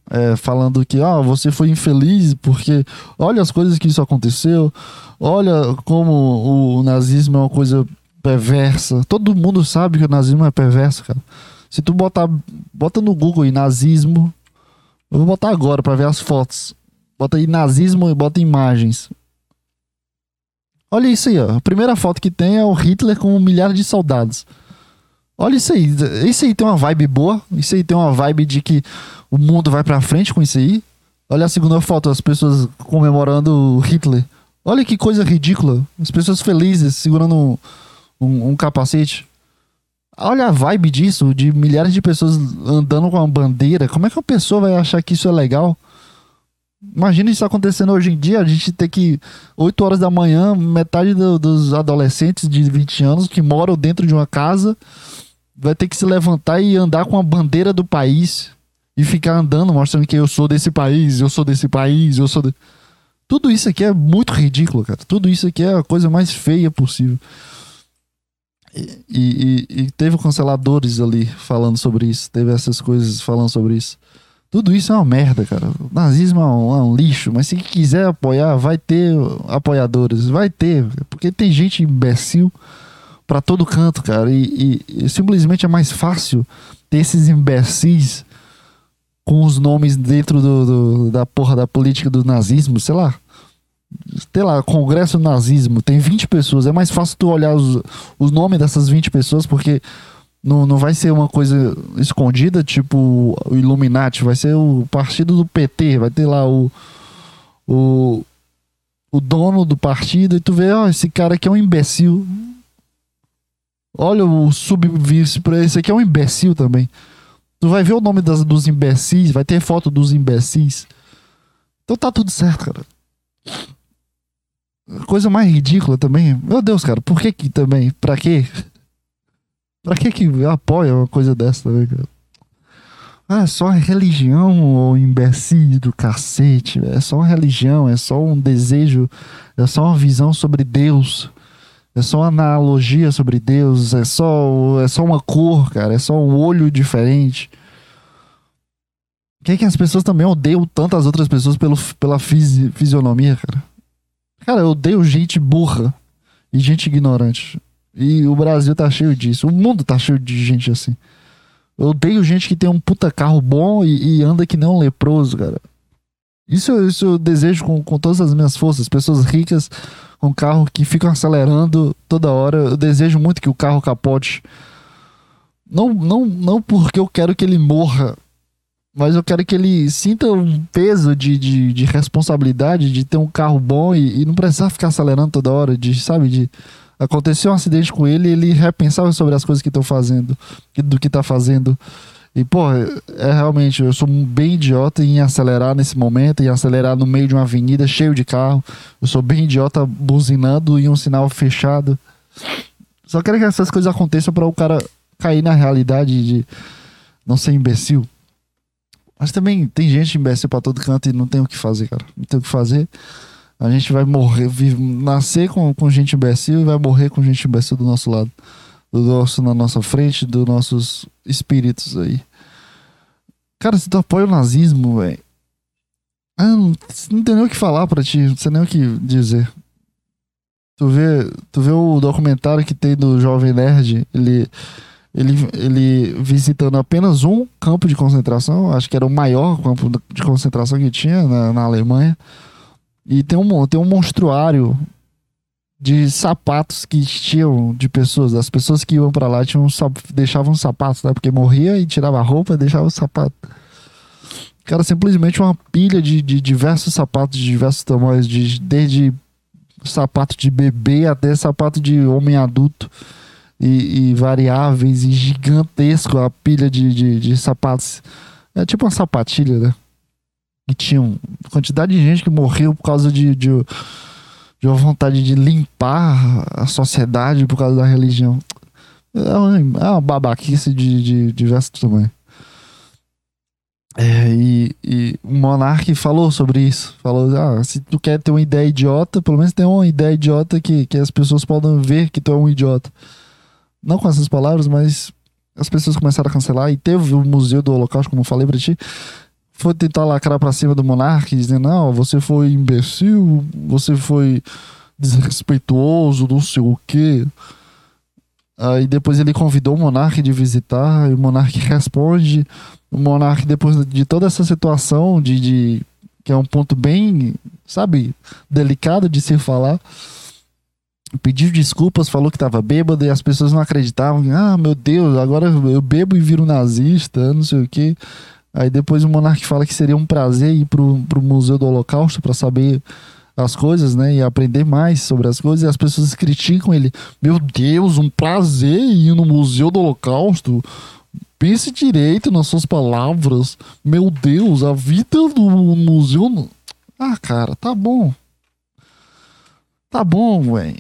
S1: É, falando que ah, você foi infeliz porque olha as coisas que isso aconteceu, olha como o nazismo é uma coisa perversa. Todo mundo sabe que o nazismo é perverso, cara. Se tu botar, bota no Google aí nazismo, eu vou botar agora para ver as fotos. Bota aí nazismo e bota imagens. Olha isso aí, ó. A primeira foto que tem é o Hitler com um milhar de soldados. Olha isso aí. Isso aí tem uma vibe boa. Isso aí tem uma vibe de que o mundo vai pra frente com isso aí. Olha a segunda foto, as pessoas comemorando Hitler. Olha que coisa ridícula. As pessoas felizes segurando um, um, um capacete. Olha a vibe disso, de milhares de pessoas andando com uma bandeira. Como é que uma pessoa vai achar que isso é legal? Imagina isso acontecendo hoje em dia, a gente ter que, 8 horas da manhã, metade do, dos adolescentes de 20 anos que moram dentro de uma casa vai ter que se levantar e andar com a bandeira do país e ficar andando, mostrando que eu sou desse país, eu sou desse país, eu sou. De... Tudo isso aqui é muito ridículo, cara. Tudo isso aqui é a coisa mais feia possível. E, e, e teve canceladores ali falando sobre isso, teve essas coisas falando sobre isso. Tudo isso é uma merda, cara. O nazismo é um, é um, lixo, mas se quiser apoiar, vai ter apoiadores, vai ter, porque tem gente imbecil para todo canto, cara. E, e, e, simplesmente é mais fácil ter esses imbecis com os nomes dentro do, do, da porra da política do nazismo, sei lá. Sei lá, Congresso Nazismo, tem 20 pessoas. É mais fácil tu olhar os, os nomes dessas 20 pessoas, porque não, não vai ser uma coisa escondida, tipo o Illuminati, vai ser o partido do PT, vai ter lá o, o, o dono do partido, e tu vê, ó, esse cara aqui é um imbecil. Olha o subvice para esse aqui é um imbecil também. Tu vai ver o nome das, dos imbecis, vai ter foto dos imbecis. Então tá tudo certo, cara. Coisa mais ridícula também. Meu Deus, cara, por que que também? Pra quê? Pra que que apoia uma coisa dessa também, cara? Ah, é só religião, ou imbecil do cacete. É só uma religião, é só um desejo, é só uma visão sobre Deus. É só uma analogia sobre Deus, é só, é só uma cor, cara, é só um olho diferente. Por que, é que as pessoas também odeiam tantas outras pessoas pelo, pela fisi, fisionomia, cara? Cara, eu odeio gente burra e gente ignorante. E o Brasil tá cheio disso. O mundo tá cheio de gente assim. Eu odeio gente que tem um puta carro bom e, e anda que nem um leproso, cara. Isso, isso eu desejo com, com todas as minhas forças. Pessoas ricas com carro que ficam acelerando toda hora. Eu desejo muito que o carro capote. Não, não, não porque eu quero que ele morra, mas eu quero que ele sinta um peso de, de, de responsabilidade de ter um carro bom e, e não precisar ficar acelerando toda hora, de, sabe, de aconteceu um acidente com ele ele repensava sobre as coisas que estão fazendo, do que está fazendo. E, pô, é realmente, eu sou bem idiota em acelerar nesse momento, em acelerar no meio de uma avenida cheio de carro. Eu sou bem idiota buzinando em um sinal fechado. Só quero que essas coisas aconteçam para o cara cair na realidade de não ser imbecil. Mas também tem gente imbecil para todo canto e não tem o que fazer, cara. Não tem o que fazer. A gente vai morrer, nascer com, com gente imbecil e vai morrer com gente imbecil do nosso lado. Do nosso, na nossa frente, dos nossos espíritos aí. Cara, se tu apoia o nazismo, velho. Ah, não, não tem nem o que falar pra ti, não sei nem o que dizer. Tu vê, tu vê o documentário que tem do Jovem Nerd, ele, ele, ele visitando apenas um campo de concentração, acho que era o maior campo de concentração que tinha na, na Alemanha. E tem um, tem um monstruário de sapatos que tinham de pessoas. As pessoas que iam para lá tinham, deixavam sapatos, né? Porque morria e tirava a roupa e deixava o sapato. Cara, simplesmente uma pilha de, de diversos sapatos de diversos tamanhos, de, desde sapato de bebê até sapato de homem adulto. E, e variáveis e gigantesco a pilha de, de, de sapatos. É tipo uma sapatilha, né? E tinha uma quantidade de gente que morreu por causa de, de, de uma vontade de limpar a sociedade por causa da religião. É uma, é uma babaquice de, de, de tamanhos. É, e, e o Monark falou sobre isso. Falou: ah, se tu quer ter uma ideia idiota, pelo menos tem uma ideia idiota que, que as pessoas podem ver que tu é um idiota. Não com essas palavras, mas as pessoas começaram a cancelar. E teve o Museu do Holocausto, como eu falei pra ti. Foi tentar lacrar pra cima do Monark, dizendo: não, você foi imbecil, você foi desrespeituoso, não sei o quê. Aí depois ele convidou o Monark de visitar, e o Monark responde. O Monark, depois de toda essa situação, de, de que é um ponto bem, sabe, delicado de se falar, pediu desculpas, falou que estava bêbado e as pessoas não acreditavam. Ah, meu Deus, agora eu bebo e viro nazista, não sei o quê. Aí depois o Monark fala que seria um prazer ir pro, pro Museu do Holocausto para saber as coisas, né? E aprender mais sobre as coisas. E as pessoas criticam ele. Meu Deus, um prazer ir no Museu do Holocausto. Pense direito nas suas palavras. Meu Deus, a vida do museu. Ah, cara, tá bom. Tá bom, velho.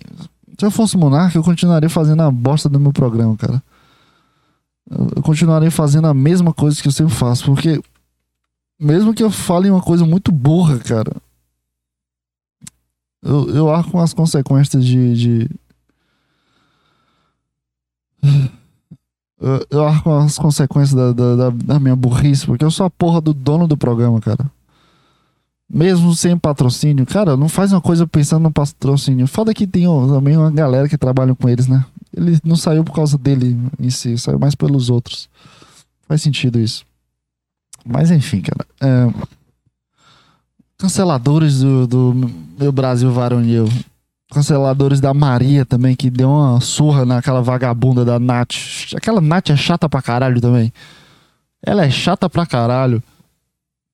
S1: Se eu fosse monarca, eu continuaria fazendo a bosta do meu programa, cara. Eu continuaria fazendo a mesma coisa que eu sempre faço, porque mesmo que eu fale uma coisa muito burra, cara, eu, eu arco as consequências de. de... Eu, arco as consequências da, da, da, minha burrice, porque eu sou a porra do dono do programa, cara. Mesmo sem patrocínio, cara, não faz uma coisa pensando no patrocínio. Foda que tem ó, também uma galera que trabalha com eles, né? Ele não saiu por causa dele em si, saiu mais pelos outros. Faz sentido isso. Mas enfim, cara. É canceladores do, do meu Brasil varonil. Canceladores da Maria também, que deu uma surra naquela vagabunda da Nath. Aquela Nath é chata pra caralho também. Ela é chata pra caralho.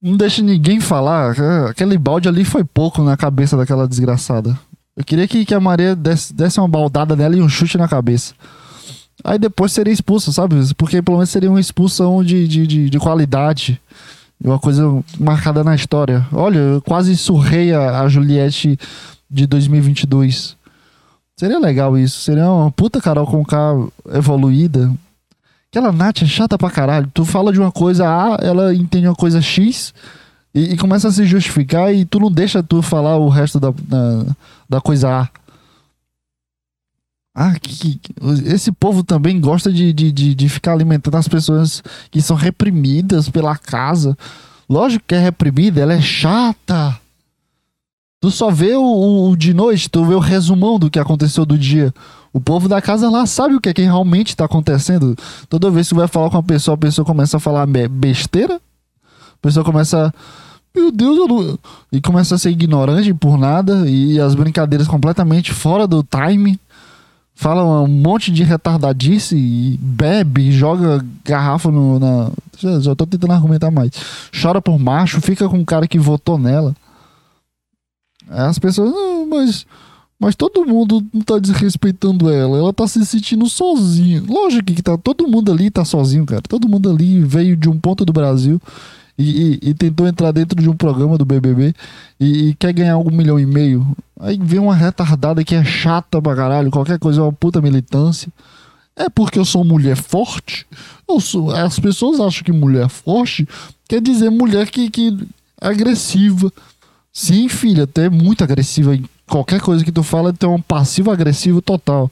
S1: Não deixa ninguém falar. Aquele balde ali foi pouco na cabeça daquela desgraçada. Eu queria que, que a Maria desse, desse uma baldada nela e um chute na cabeça. Aí depois seria expulsa, sabe? Porque pelo menos seria uma expulsão de, de, de, de qualidade. Uma coisa marcada na história. Olha, eu quase surrei a, a Juliette de 2022. Seria legal isso. Seria uma puta Carol com K evoluída. Aquela Nath é chata pra caralho. Tu fala de uma coisa A, ela entende uma coisa X e, e começa a se justificar e tu não deixa tu falar o resto da, da, da coisa A. Ah, que, que, esse povo também gosta de, de, de, de, ficar alimentando as pessoas que são reprimidas pela casa. Lógico que é reprimida, ela é chata. Tu só vê o, o, de noite, tu vê o resumão do que aconteceu do dia. O povo da casa lá sabe o que é que realmente está acontecendo. Toda vez que tu vai falar com uma pessoa, a pessoa começa a falar besteira. A pessoa começa. Meu Deus, eu não... E começa a ser ignorante por nada. E as brincadeiras completamente fora do time fala um monte de retardadice e bebe, joga garrafa no, na. Já tô tentando argumentar mais. Chora por macho, fica com o cara que votou nela. As pessoas, não, mas. Mas todo mundo não tá desrespeitando ela. Ela tá se sentindo sozinha. Lógico que tá. Todo mundo ali tá sozinho, cara. Todo mundo ali veio de um ponto do Brasil e, e, e, tentou entrar dentro de um programa do BBB e, e, quer ganhar um milhão e meio. Aí vem uma retardada que é chata pra caralho, qualquer coisa é uma puta militância. É porque eu sou mulher forte? Eu sou, as pessoas acham que mulher forte quer dizer mulher que, que é agressiva. Sim, filha, até muito agressiva. Qualquer coisa que tu fala, tem um passivo agressivo total.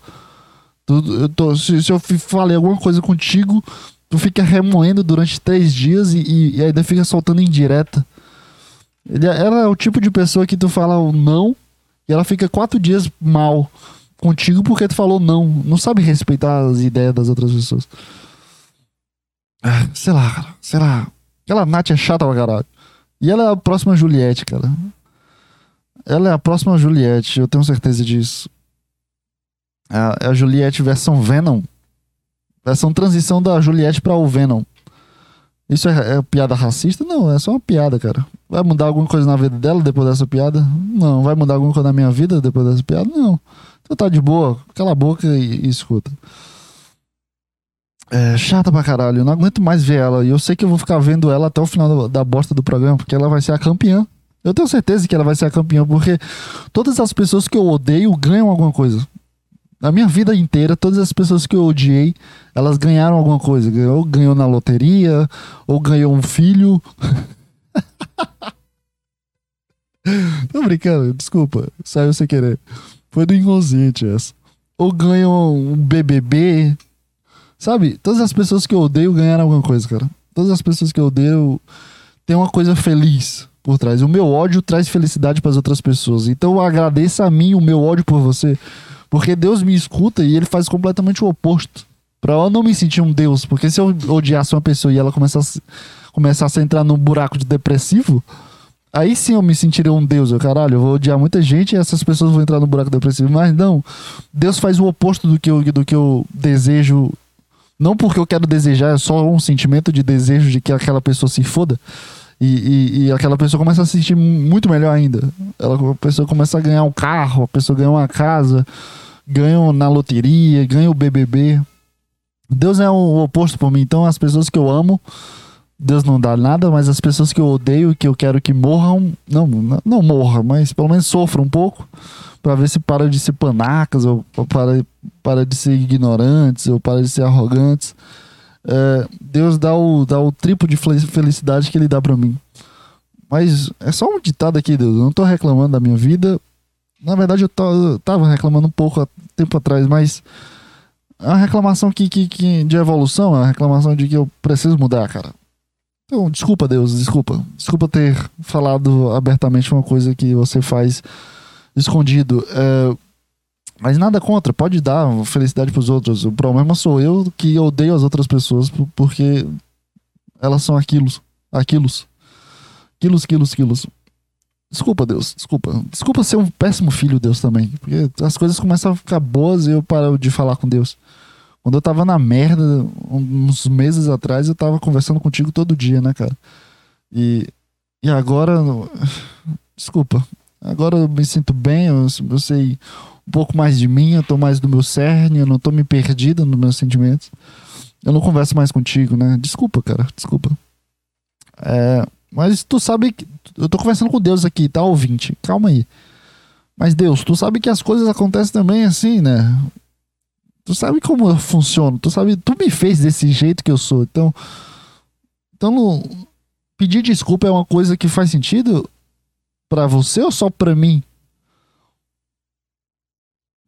S1: Eu tô, se, se eu falei alguma coisa contigo, tu fica remoendo durante três dias e, e ainda fica soltando indireta. Ele, ela é o tipo de pessoa que tu fala o não e ela fica quatro dias mal contigo porque tu falou não. Não sabe respeitar as ideias das outras pessoas. Ah, sei lá, cara. Sei lá. Aquela Nath é chata pra caralho. E ela é a próxima Juliette, cara. Ela é a próxima Juliette, eu tenho certeza disso. É a Juliette versão Venom. Versão transição da Juliette para o Venom. Isso é, é, piada racista? Não, é só uma piada, cara. Vai mudar alguma coisa na vida dela depois dessa piada? Não. Vai mudar alguma coisa na minha vida depois dessa piada? Não. Então tá de boa, cala a boca e, e escuta. É chata pra caralho, eu não aguento mais ver ela. E eu sei que eu vou ficar vendo ela até o final da bosta do programa, porque ela vai ser a campeã. Eu tenho certeza que ela vai ser a campeã, porque todas as pessoas que eu odeio ganham alguma coisa. Na minha vida inteira, todas as pessoas que eu odiei, elas ganharam alguma coisa. Ou ganhou na loteria, ou ganhou um filho. Tô brincando, desculpa. Saiu sem querer. Foi do inconsciente essa. Ou ganhou um BBB. Sabe? Todas as pessoas que eu odeio ganharam alguma coisa, cara. Todas as pessoas que eu odeio têm uma coisa feliz por trás. O meu ódio traz felicidade para as outras pessoas. Então agradeça a mim o meu ódio por você. Porque Deus me escuta e ele faz completamente o oposto. Pra eu não me sentir um Deus. Porque se eu odiasse uma pessoa e ela começasse, começasse a entrar num buraco de depressivo, aí sim eu me sentiria um Deus. Eu, caralho, eu vou odiar muita gente e essas pessoas vão entrar no buraco depressivo. Mas não. Deus faz o oposto do que eu, do que eu desejo. Não porque eu quero desejar, é só um sentimento de desejo de que aquela pessoa se foda. E, e, e, aquela pessoa começa a se sentir muito melhor ainda. Ela, a pessoa começa a ganhar um carro, a pessoa ganha uma casa, ganham na loteria, ganham o BBB. Deus é o oposto por mim. Então, as pessoas que eu amo, Deus não dá nada, mas as pessoas que eu odeio, que eu quero que morram, não, não, não morra, mas pelo menos sofram um pouco, para ver se para de ser panacas, ou para, para de ser ignorantes, ou para de ser arrogantes. É, Deus dá o, dá o triplo de felicidade que Ele dá para mim. Mas é só um ditado aqui, Deus. Eu não tô reclamando da minha vida. Na verdade, eu, eu tava reclamando um pouco há tempo atrás, mas é uma reclamação que, que, que, de evolução, é uma reclamação de que eu preciso mudar, cara. Então, desculpa, Deus, desculpa. Desculpa ter falado abertamente uma coisa que você faz escondido. É, mas nada contra, pode dar felicidade pros outros. O problema sou eu que odeio as outras pessoas porque elas são aquilos. Aquilos. Quilos, quilos, quilos. Desculpa, Deus, desculpa. Desculpa ser um péssimo filho, Deus, também. Porque as coisas começam a ficar boas e eu paro de falar com Deus. Quando eu tava na merda, uns meses atrás, eu tava conversando contigo todo dia, né, cara? E, e agora. Desculpa. Agora eu me sinto bem, eu, eu sei um pouco mais de mim, eu tô mais do meu cerne, eu não tô me perdida nos meus sentimentos. Eu não converso mais contigo, né? Desculpa, cara, desculpa. É, mas tu sabe que. Eu tô conversando com Deus aqui, tá, ouvinte? Calma aí. Mas Deus, tu sabe que as coisas acontecem também assim, né? Tu sabe como eu funciono, tu sabe, tu me fez desse jeito que eu sou. Então, então pedir desculpa é uma coisa que faz sentido para você ou só para mim?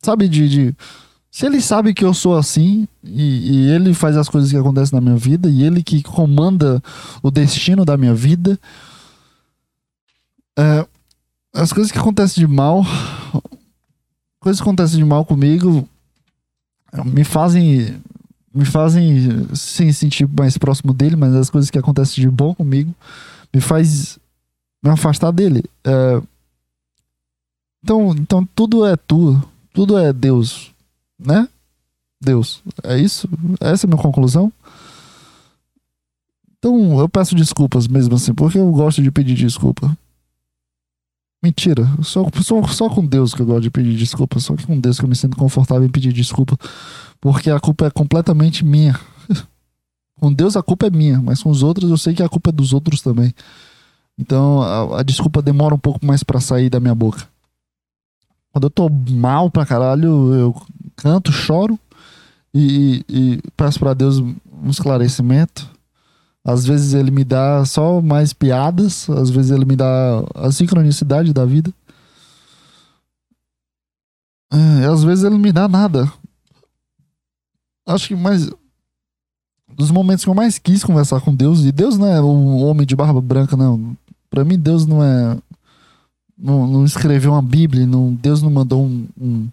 S1: Sabe de, de se ele sabe que eu sou assim e, e, ele faz as coisas que acontecem na minha vida e ele que comanda o destino da minha vida, é, as coisas que acontecem de mal, coisas que acontecem de mal comigo, me fazem me fazem se sentir mais próximo dele, mas as coisas que acontecem de bom comigo me faz me afastar dele. É, então, então tudo é tu, tudo é Deus né? Deus. É isso? Essa é a minha conclusão. Então eu peço desculpas mesmo assim, porque eu gosto de pedir desculpa. Mentira, só, só, só com Deus que eu gosto de pedir desculpa, só com Deus que eu me sinto confortável em pedir desculpa, porque a culpa é completamente minha. com Deus a culpa é minha, mas com os outros eu sei que a culpa é dos outros também. Então a, a desculpa demora um pouco mais para sair da minha boca. Quando eu tô mal pra caralho, eu canto, choro e, e peço para Deus um esclarecimento. Às vezes ele me dá só mais piadas, às vezes ele me dá a sincronicidade da vida. É, às vezes ele me dá nada. Acho que mais. Dos momentos que eu mais quis conversar com Deus, e Deus não é o homem de barba branca, não. Pra mim, Deus não é. Não, não escreveu uma Bíblia, não, Deus não mandou um, um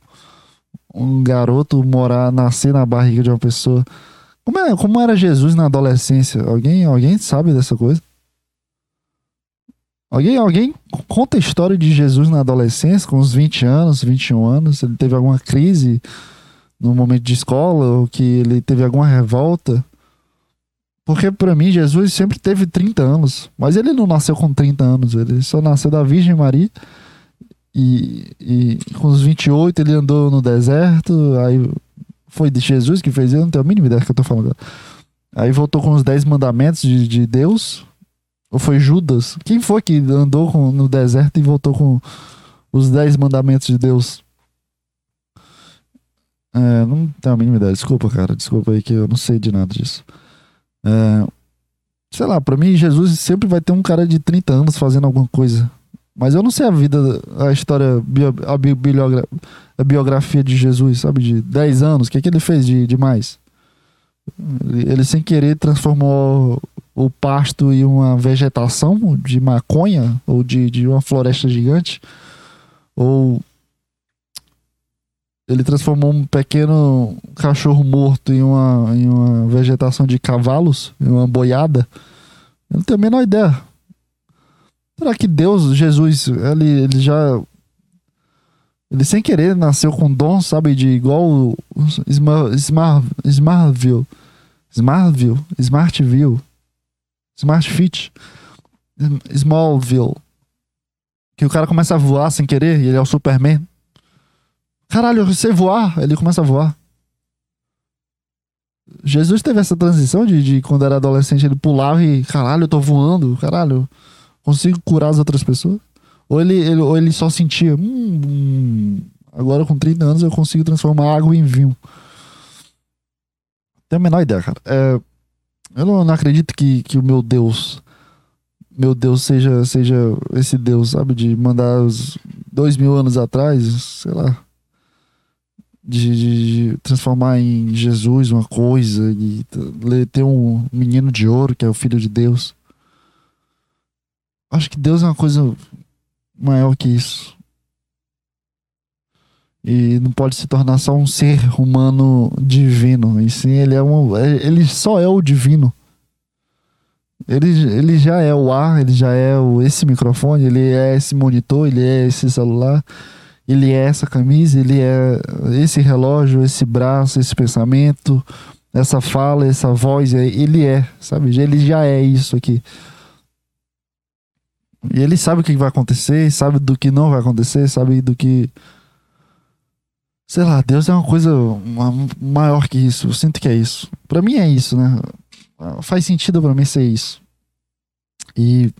S1: um garoto morar, nascer na barriga de uma pessoa. Como, é, como era Jesus na adolescência? Alguém, alguém sabe dessa coisa? Alguém, alguém conta a história de Jesus na adolescência, com uns 20 anos, 21 anos? Ele teve alguma crise no momento de escola, ou que ele teve alguma revolta? Porque para mim Jesus sempre teve 30 anos, mas ele não nasceu com 30 anos, ele só nasceu da Virgem Maria. E, e com os 28 ele andou no deserto, aí foi de Jesus que fez, eu não tenho a mínima ideia do que eu tô falando. Aí voltou com os 10 mandamentos de, de Deus. Ou foi Judas? Quem foi que andou com, no deserto e voltou com os 10 mandamentos de Deus? É, não tenho a mínima ideia. Desculpa, cara. Desculpa aí que eu não sei de nada disso. É, sei lá, pra mim, Jesus sempre vai ter um cara de 30 anos fazendo alguma coisa. Mas eu não sei a vida, a história, a, a biografia de Jesus, sabe? De 10 anos. O que, é que ele fez de, de mais? Ele, ele, sem querer, transformou o pasto em uma vegetação de maconha ou de, de uma floresta gigante. Ou ele transformou um pequeno cachorro morto em uma, em uma vegetação de cavalos, em uma boiada. Eu não tenho a menor ideia. Será que Deus, Jesus, ele, ele já. Ele sem querer nasceu com dom, sabe? De igual Smart, Smartville. Smartville. Smartville. Smart Fit. Smallville. Que o cara começa a voar sem querer e ele é o Superman. Caralho, eu sei voar. Ele começa a voar. Jesus teve essa transição de, de quando era adolescente, ele pulava e, caralho, eu tô voando, caralho, consigo curar as outras pessoas? Ou ele, ele ou ele só sentia, hum, hum, agora com 30 anos eu consigo transformar água em vinho. Tenho a menor ideia, cara. É, eu não, não, acredito que, que o meu Deus, meu Deus seja, seja esse Deus, sabe? De mandar os dois mil anos atrás, sei lá de, de, transformar em Jesus uma coisa e ter um menino de ouro que é o filho de Deus. Acho que Deus é uma coisa maior que isso. E não pode se tornar só um ser humano divino. E sim, ele é um. É, ele só é o divino. Ele, ele já é o ar, ele já é o, esse microfone, ele é esse monitor, ele é esse celular ele é essa camisa, ele é esse relógio, esse braço, esse pensamento, essa fala, essa voz, é, ele é, sabe? Ele já é isso aqui. E ele sabe o que vai acontecer, sabe do que não vai acontecer, sabe do que. Sei lá, Deus é uma coisa maior que isso. Eu sinto que é isso. Para mim é isso, né? Faz sentido para mim ser isso. E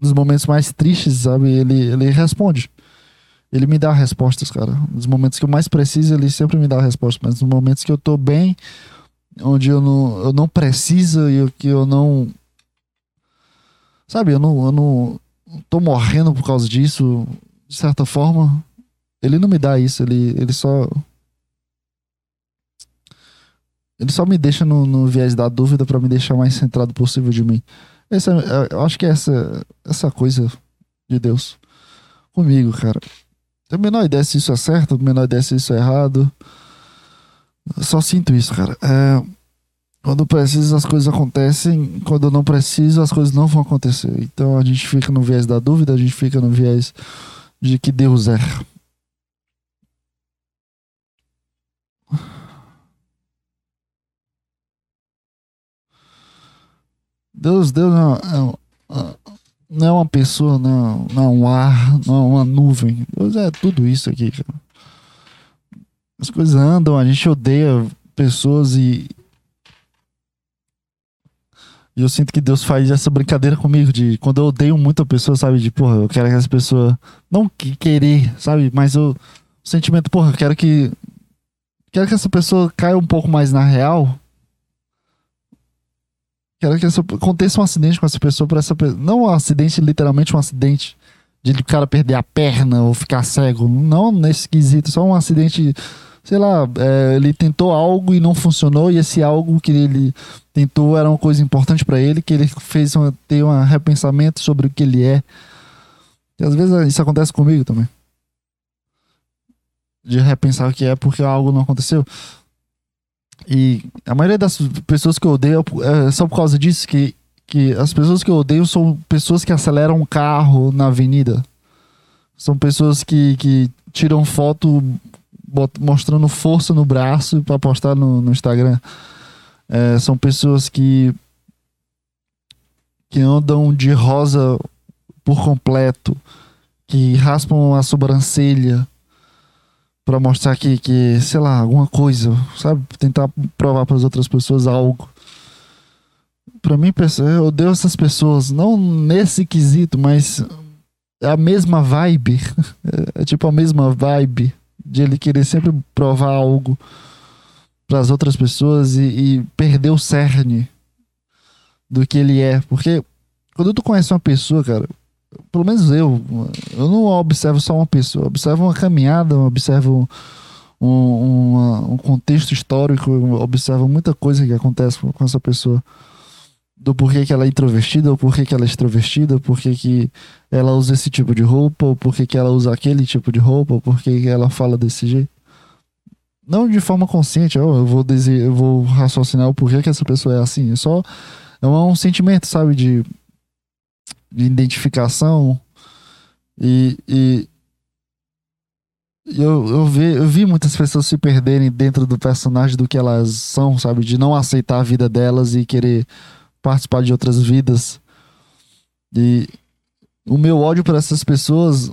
S1: nos momentos mais tristes, sabe? Ele, ele responde. Ele me dá respostas, cara. Nos momentos que eu mais preciso, ele sempre me dá respostas. Mas nos momentos que eu tô bem, onde eu não, eu não preciso e que eu não. Sabe, eu não, eu não tô morrendo por causa disso, de certa forma. Ele não me dá isso, ele, ele só. Ele só me deixa no, no viés da dúvida para me deixar mais centrado possível de mim. Essa, eu acho que é essa, essa coisa de Deus comigo, cara. Tenho a menor ideia se isso é certo, a menor ideia se isso é errado. Eu só sinto isso, cara. É, quando preciso, as coisas acontecem. Quando não preciso, as coisas não vão acontecer. Então a gente fica no viés da dúvida, a gente fica no viés de que Deus é. Deus, Deus é, é, não é uma pessoa, não, não é um ar, não é uma nuvem. Deus é tudo isso aqui, cara. As coisas andam, a gente odeia pessoas e. E eu sinto que Deus faz essa brincadeira comigo de quando eu odeio muito a pessoa, sabe? De, porra, eu quero que essa pessoa. Não que querer, sabe? Mas eu, o sentimento, porra, eu quero que. Quero que essa pessoa caia um pouco mais na real Quero que aconteça um acidente com essa pessoa por essa Não um acidente, literalmente um acidente. De o cara perder a perna ou ficar cego. Não nesse quesito, só um acidente. Sei lá, é, ele tentou algo e não funcionou, e esse algo que ele tentou era uma coisa importante para ele, que ele fez uma, ter um repensamento sobre o que ele é. E às vezes isso acontece comigo também. De repensar o que é porque algo não aconteceu. E a maioria das pessoas que eu odeio é só por causa disso que, que as pessoas que eu odeio são pessoas que aceleram um carro na avenida. São pessoas que, que tiram foto mostrando força no braço para postar no, no Instagram. É, são pessoas que que andam de rosa por completo, que raspam a sobrancelha para mostrar que, que, sei lá, alguma coisa, sabe? Tentar provar para as outras pessoas algo. Para mim, eu odeio essas pessoas, não nesse quesito, mas é a mesma vibe. É tipo a mesma vibe de ele querer sempre provar algo para as outras pessoas e, e perder o cerne do que ele é. Porque quando tu conhece uma pessoa, cara, pelo menos eu, eu não observo só uma pessoa, observo uma caminhada, observo um, um, um contexto histórico, observo muita coisa que acontece com essa pessoa. Do porquê que ela é introvertida, ou porquê que ela é extrovertida, porquê que ela usa esse tipo de roupa, ou porquê que ela usa aquele tipo de roupa, ou porquê que ela fala desse jeito. Não de forma consciente, eu vou, dizer, eu vou raciocinar o porquê que essa pessoa é assim. É só é um sentimento, sabe, de de identificação. E, e eu, eu, vi, eu vi muitas pessoas se perderem dentro do personagem do que elas são, sabe? De não aceitar a vida delas e querer participar de outras vidas. E o meu ódio para essas pessoas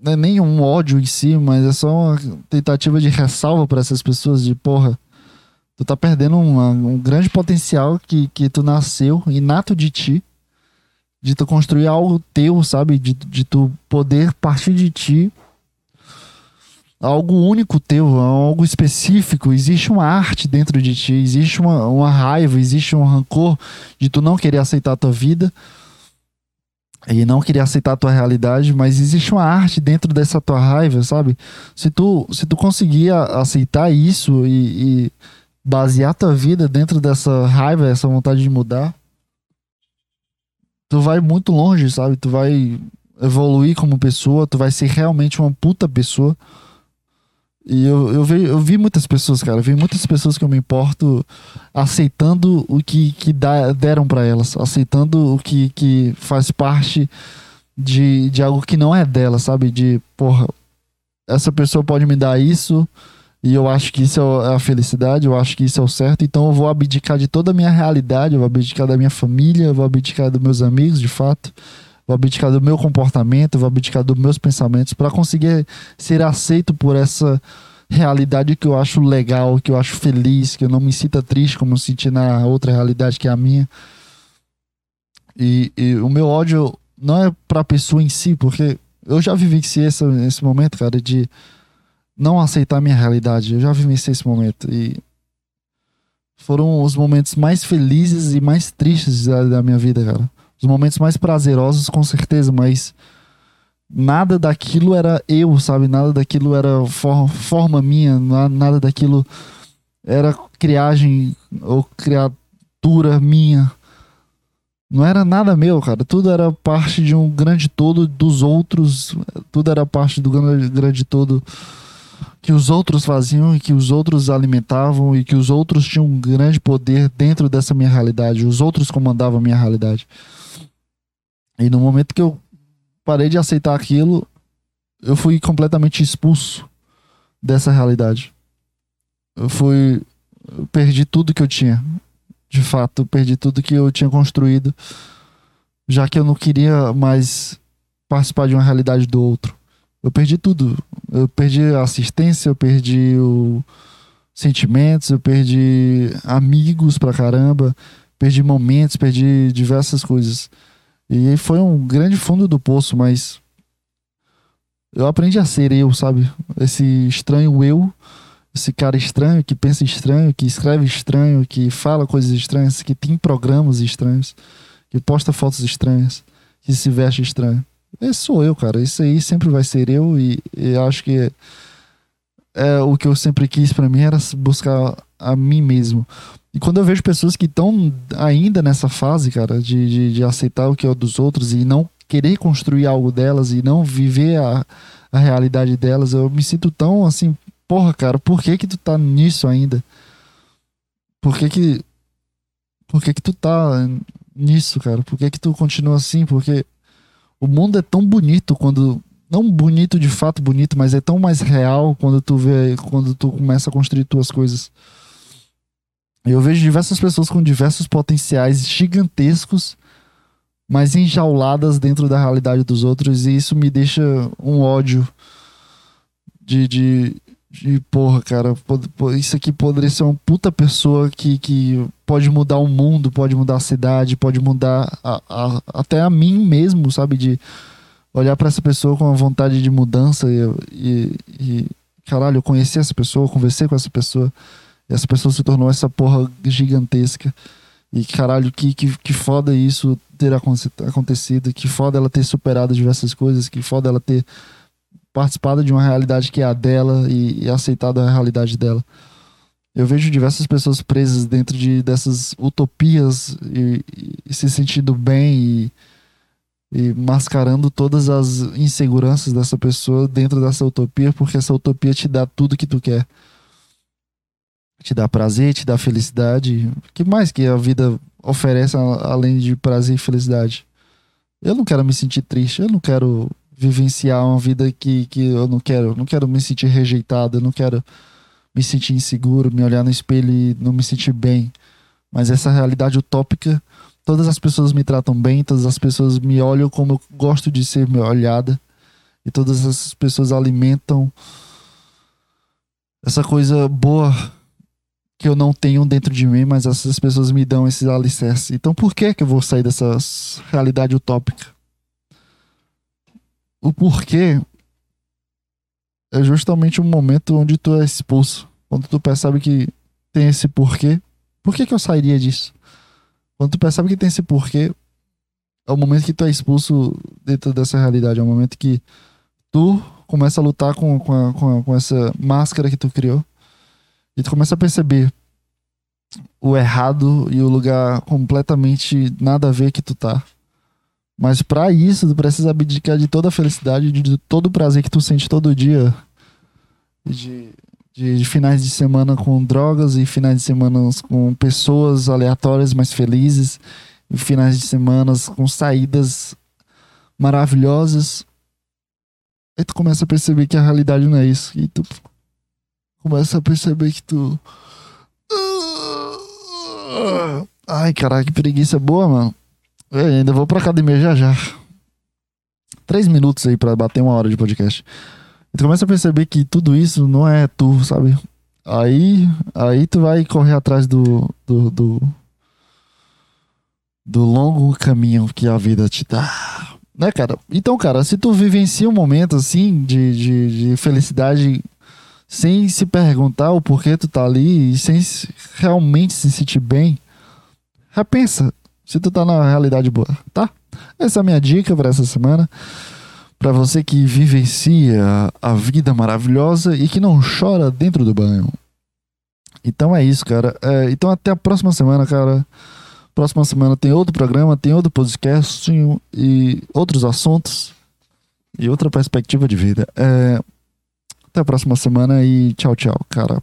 S1: não é nem um ódio em si, mas é só uma tentativa de ressalva para essas pessoas de porra. Tu tá perdendo uma, um grande potencial que, que tu nasceu, inato de ti de tu construir algo teu, sabe? De, de tu poder partir de ti algo único teu, algo específico. Existe uma arte dentro de ti, existe uma, uma raiva, existe um rancor de tu não querer aceitar a tua vida e não querer aceitar a tua realidade, mas existe uma arte dentro dessa tua raiva, sabe? Se tu, se tu conseguir aceitar isso e, e basear tua vida dentro dessa raiva, essa vontade de mudar, tu vai muito longe, sabe? Tu vai evoluir como pessoa, tu vai ser realmente uma puta pessoa. E eu, eu, vi, eu vi muitas pessoas, cara, eu vi muitas pessoas que eu me importo aceitando o que, que deram para elas, aceitando o que, que faz parte de, de algo que não é dela, sabe? De, porra, essa pessoa pode me dar isso, e eu acho que isso é a felicidade, eu acho que isso é o certo. Então eu vou abdicar de toda a minha realidade, eu vou abdicar da minha família, eu vou abdicar dos meus amigos, de fato. Vou abdicar do meu comportamento, vou abdicar dos meus pensamentos para conseguir ser aceito por essa realidade que eu acho legal, que eu acho feliz, que eu não me sinta triste como eu senti na outra realidade que é a minha. E, e o meu ódio não é para a pessoa em si, porque eu já vivenciei esse, esse momento, cara, de não aceitar minha realidade. Eu já vivenciei esse momento e foram os momentos mais felizes e mais tristes da, da, minha vida, cara. Os momentos mais prazerosos, com certeza, mas nada daquilo era eu, sabe? Nada daquilo era for, forma minha, nada daquilo era criagem ou criatura minha. Não era nada meu, cara. Tudo era parte de um grande todo dos outros. Tudo era parte do grande, grande todo que os outros faziam e que os outros alimentavam e que os outros tinham um grande poder dentro dessa minha realidade. Os outros comandavam a minha realidade. E no momento que eu parei de aceitar aquilo, eu fui completamente expulso dessa realidade. Eu fui. Eu perdi tudo que eu tinha. De fato, eu perdi tudo que eu tinha construído. Já que eu não queria mais participar de uma realidade do outro. Eu perdi tudo. Eu perdi a assistência, eu perdi o sentimentos, eu perdi amigos pra caramba, perdi momentos, perdi diversas coisas. E foi um grande fundo do poço, mas eu aprendi a ser eu, sabe? Esse estranho eu, esse cara estranho que pensa estranho, que escreve estranho, que fala coisas estranhas, que tem programas estranhos, que posta fotos estranhas, que se veste estranho. Esse sou eu, cara. Isso aí sempre vai ser eu e, e acho que é, o que eu sempre quis para mim era buscar a mim mesmo. E quando eu vejo pessoas que estão ainda nessa fase, cara, de, de, de, aceitar o que é dos outros e não querer construir algo delas e não viver a, a realidade delas, eu me sinto tão assim, porra, cara, por que que tu tá nisso ainda? Por que que por que que tu tá nisso, cara? Por que que tu continua assim? Porque o mundo é tão bonito quando não bonito de fato bonito, mas é tão mais real quando tu vê, quando tu começa a construir tuas coisas. Eu vejo diversas pessoas com diversos potenciais gigantescos, mas enjauladas dentro da realidade dos outros, e isso me deixa um ódio de, de, de porra, cara, isso aqui poderia ser uma puta pessoa que, que pode mudar o mundo, pode mudar a cidade, pode mudar a, a, até a mim mesmo, sabe? De olhar para essa pessoa com uma vontade de mudança e, e, e, caralho, eu conheci essa pessoa, conversei com essa pessoa, e essa pessoa se tornou essa porra gigantesca. E caralho, que, que, que foda isso ter acontecido, que foda ela ter superado diversas coisas, que foda ela ter participado de uma realidade que é a dela e, e aceitado a realidade dela. Eu vejo diversas pessoas presas dentro de dessas utopias e, e se sentindo bem e, e mascarando todas as inseguranças dessa pessoa dentro dessa utopia, porque essa utopia te dá tudo que tu quer te dá prazer, te dá felicidade. O que mais que a vida oferece além de prazer e felicidade? Eu não quero me sentir triste, eu não quero vivenciar uma vida que, que eu não quero, não quero me sentir rejeitado, não quero me sentir inseguro, me olhar no espelho e não me sentir bem. Mas essa realidade utópica, todas as pessoas me tratam bem, todas as pessoas me olham como eu gosto de ser olhada, e todas as pessoas alimentam essa coisa boa que eu não tenho dentro de mim, mas essas pessoas me dão esses alicerces. Então por que que eu vou sair dessa realidade utópica? O porquê é justamente um momento onde tu é expulso. Quando tu percebe que tem esse porquê. Por que que eu sairia disso? Quando tu percebe que tem esse porquê, é o momento que tu é expulso dentro dessa realidade. É o momento que tu começa a lutar com, com, a, com, a, com essa máscara que tu criou e tu começa a perceber o errado e o lugar completamente nada a ver que tu tá. Mas para isso, tu precisa abdicar de toda a felicidade, de todo o prazer que tu sente todo dia. De, de, de, finais de semana com drogas e finais de semana com pessoas aleatórias mais felizes. E finais de semana com saídas maravilhosas. Aí tu começa a perceber que a realidade não é isso. E tu começa a perceber que tu. Ai, caraca, que preguiça boa, mano. Eu ainda vou pra academia já já. Três minutos aí pra bater uma hora de podcast. Tu começa a perceber que tudo isso não é tu, sabe? Aí, aí tu vai correr atrás do, do, do, do longo caminho que a vida te dá. Né, cara? Então, cara, se tu vivencia um momento assim de, de, de felicidade sem se perguntar o porquê tu tá ali e sem realmente se sentir bem, repensa se tu tá na realidade boa, tá? Essa é a minha dica para essa semana. Para você que vivencia a vida maravilhosa e que não chora dentro do banho. Então é isso, cara. É, então até a próxima semana, cara. Próxima semana tem outro programa, tem outro podcast e outros assuntos e outra perspectiva de vida. É, até a próxima semana e tchau, tchau, cara.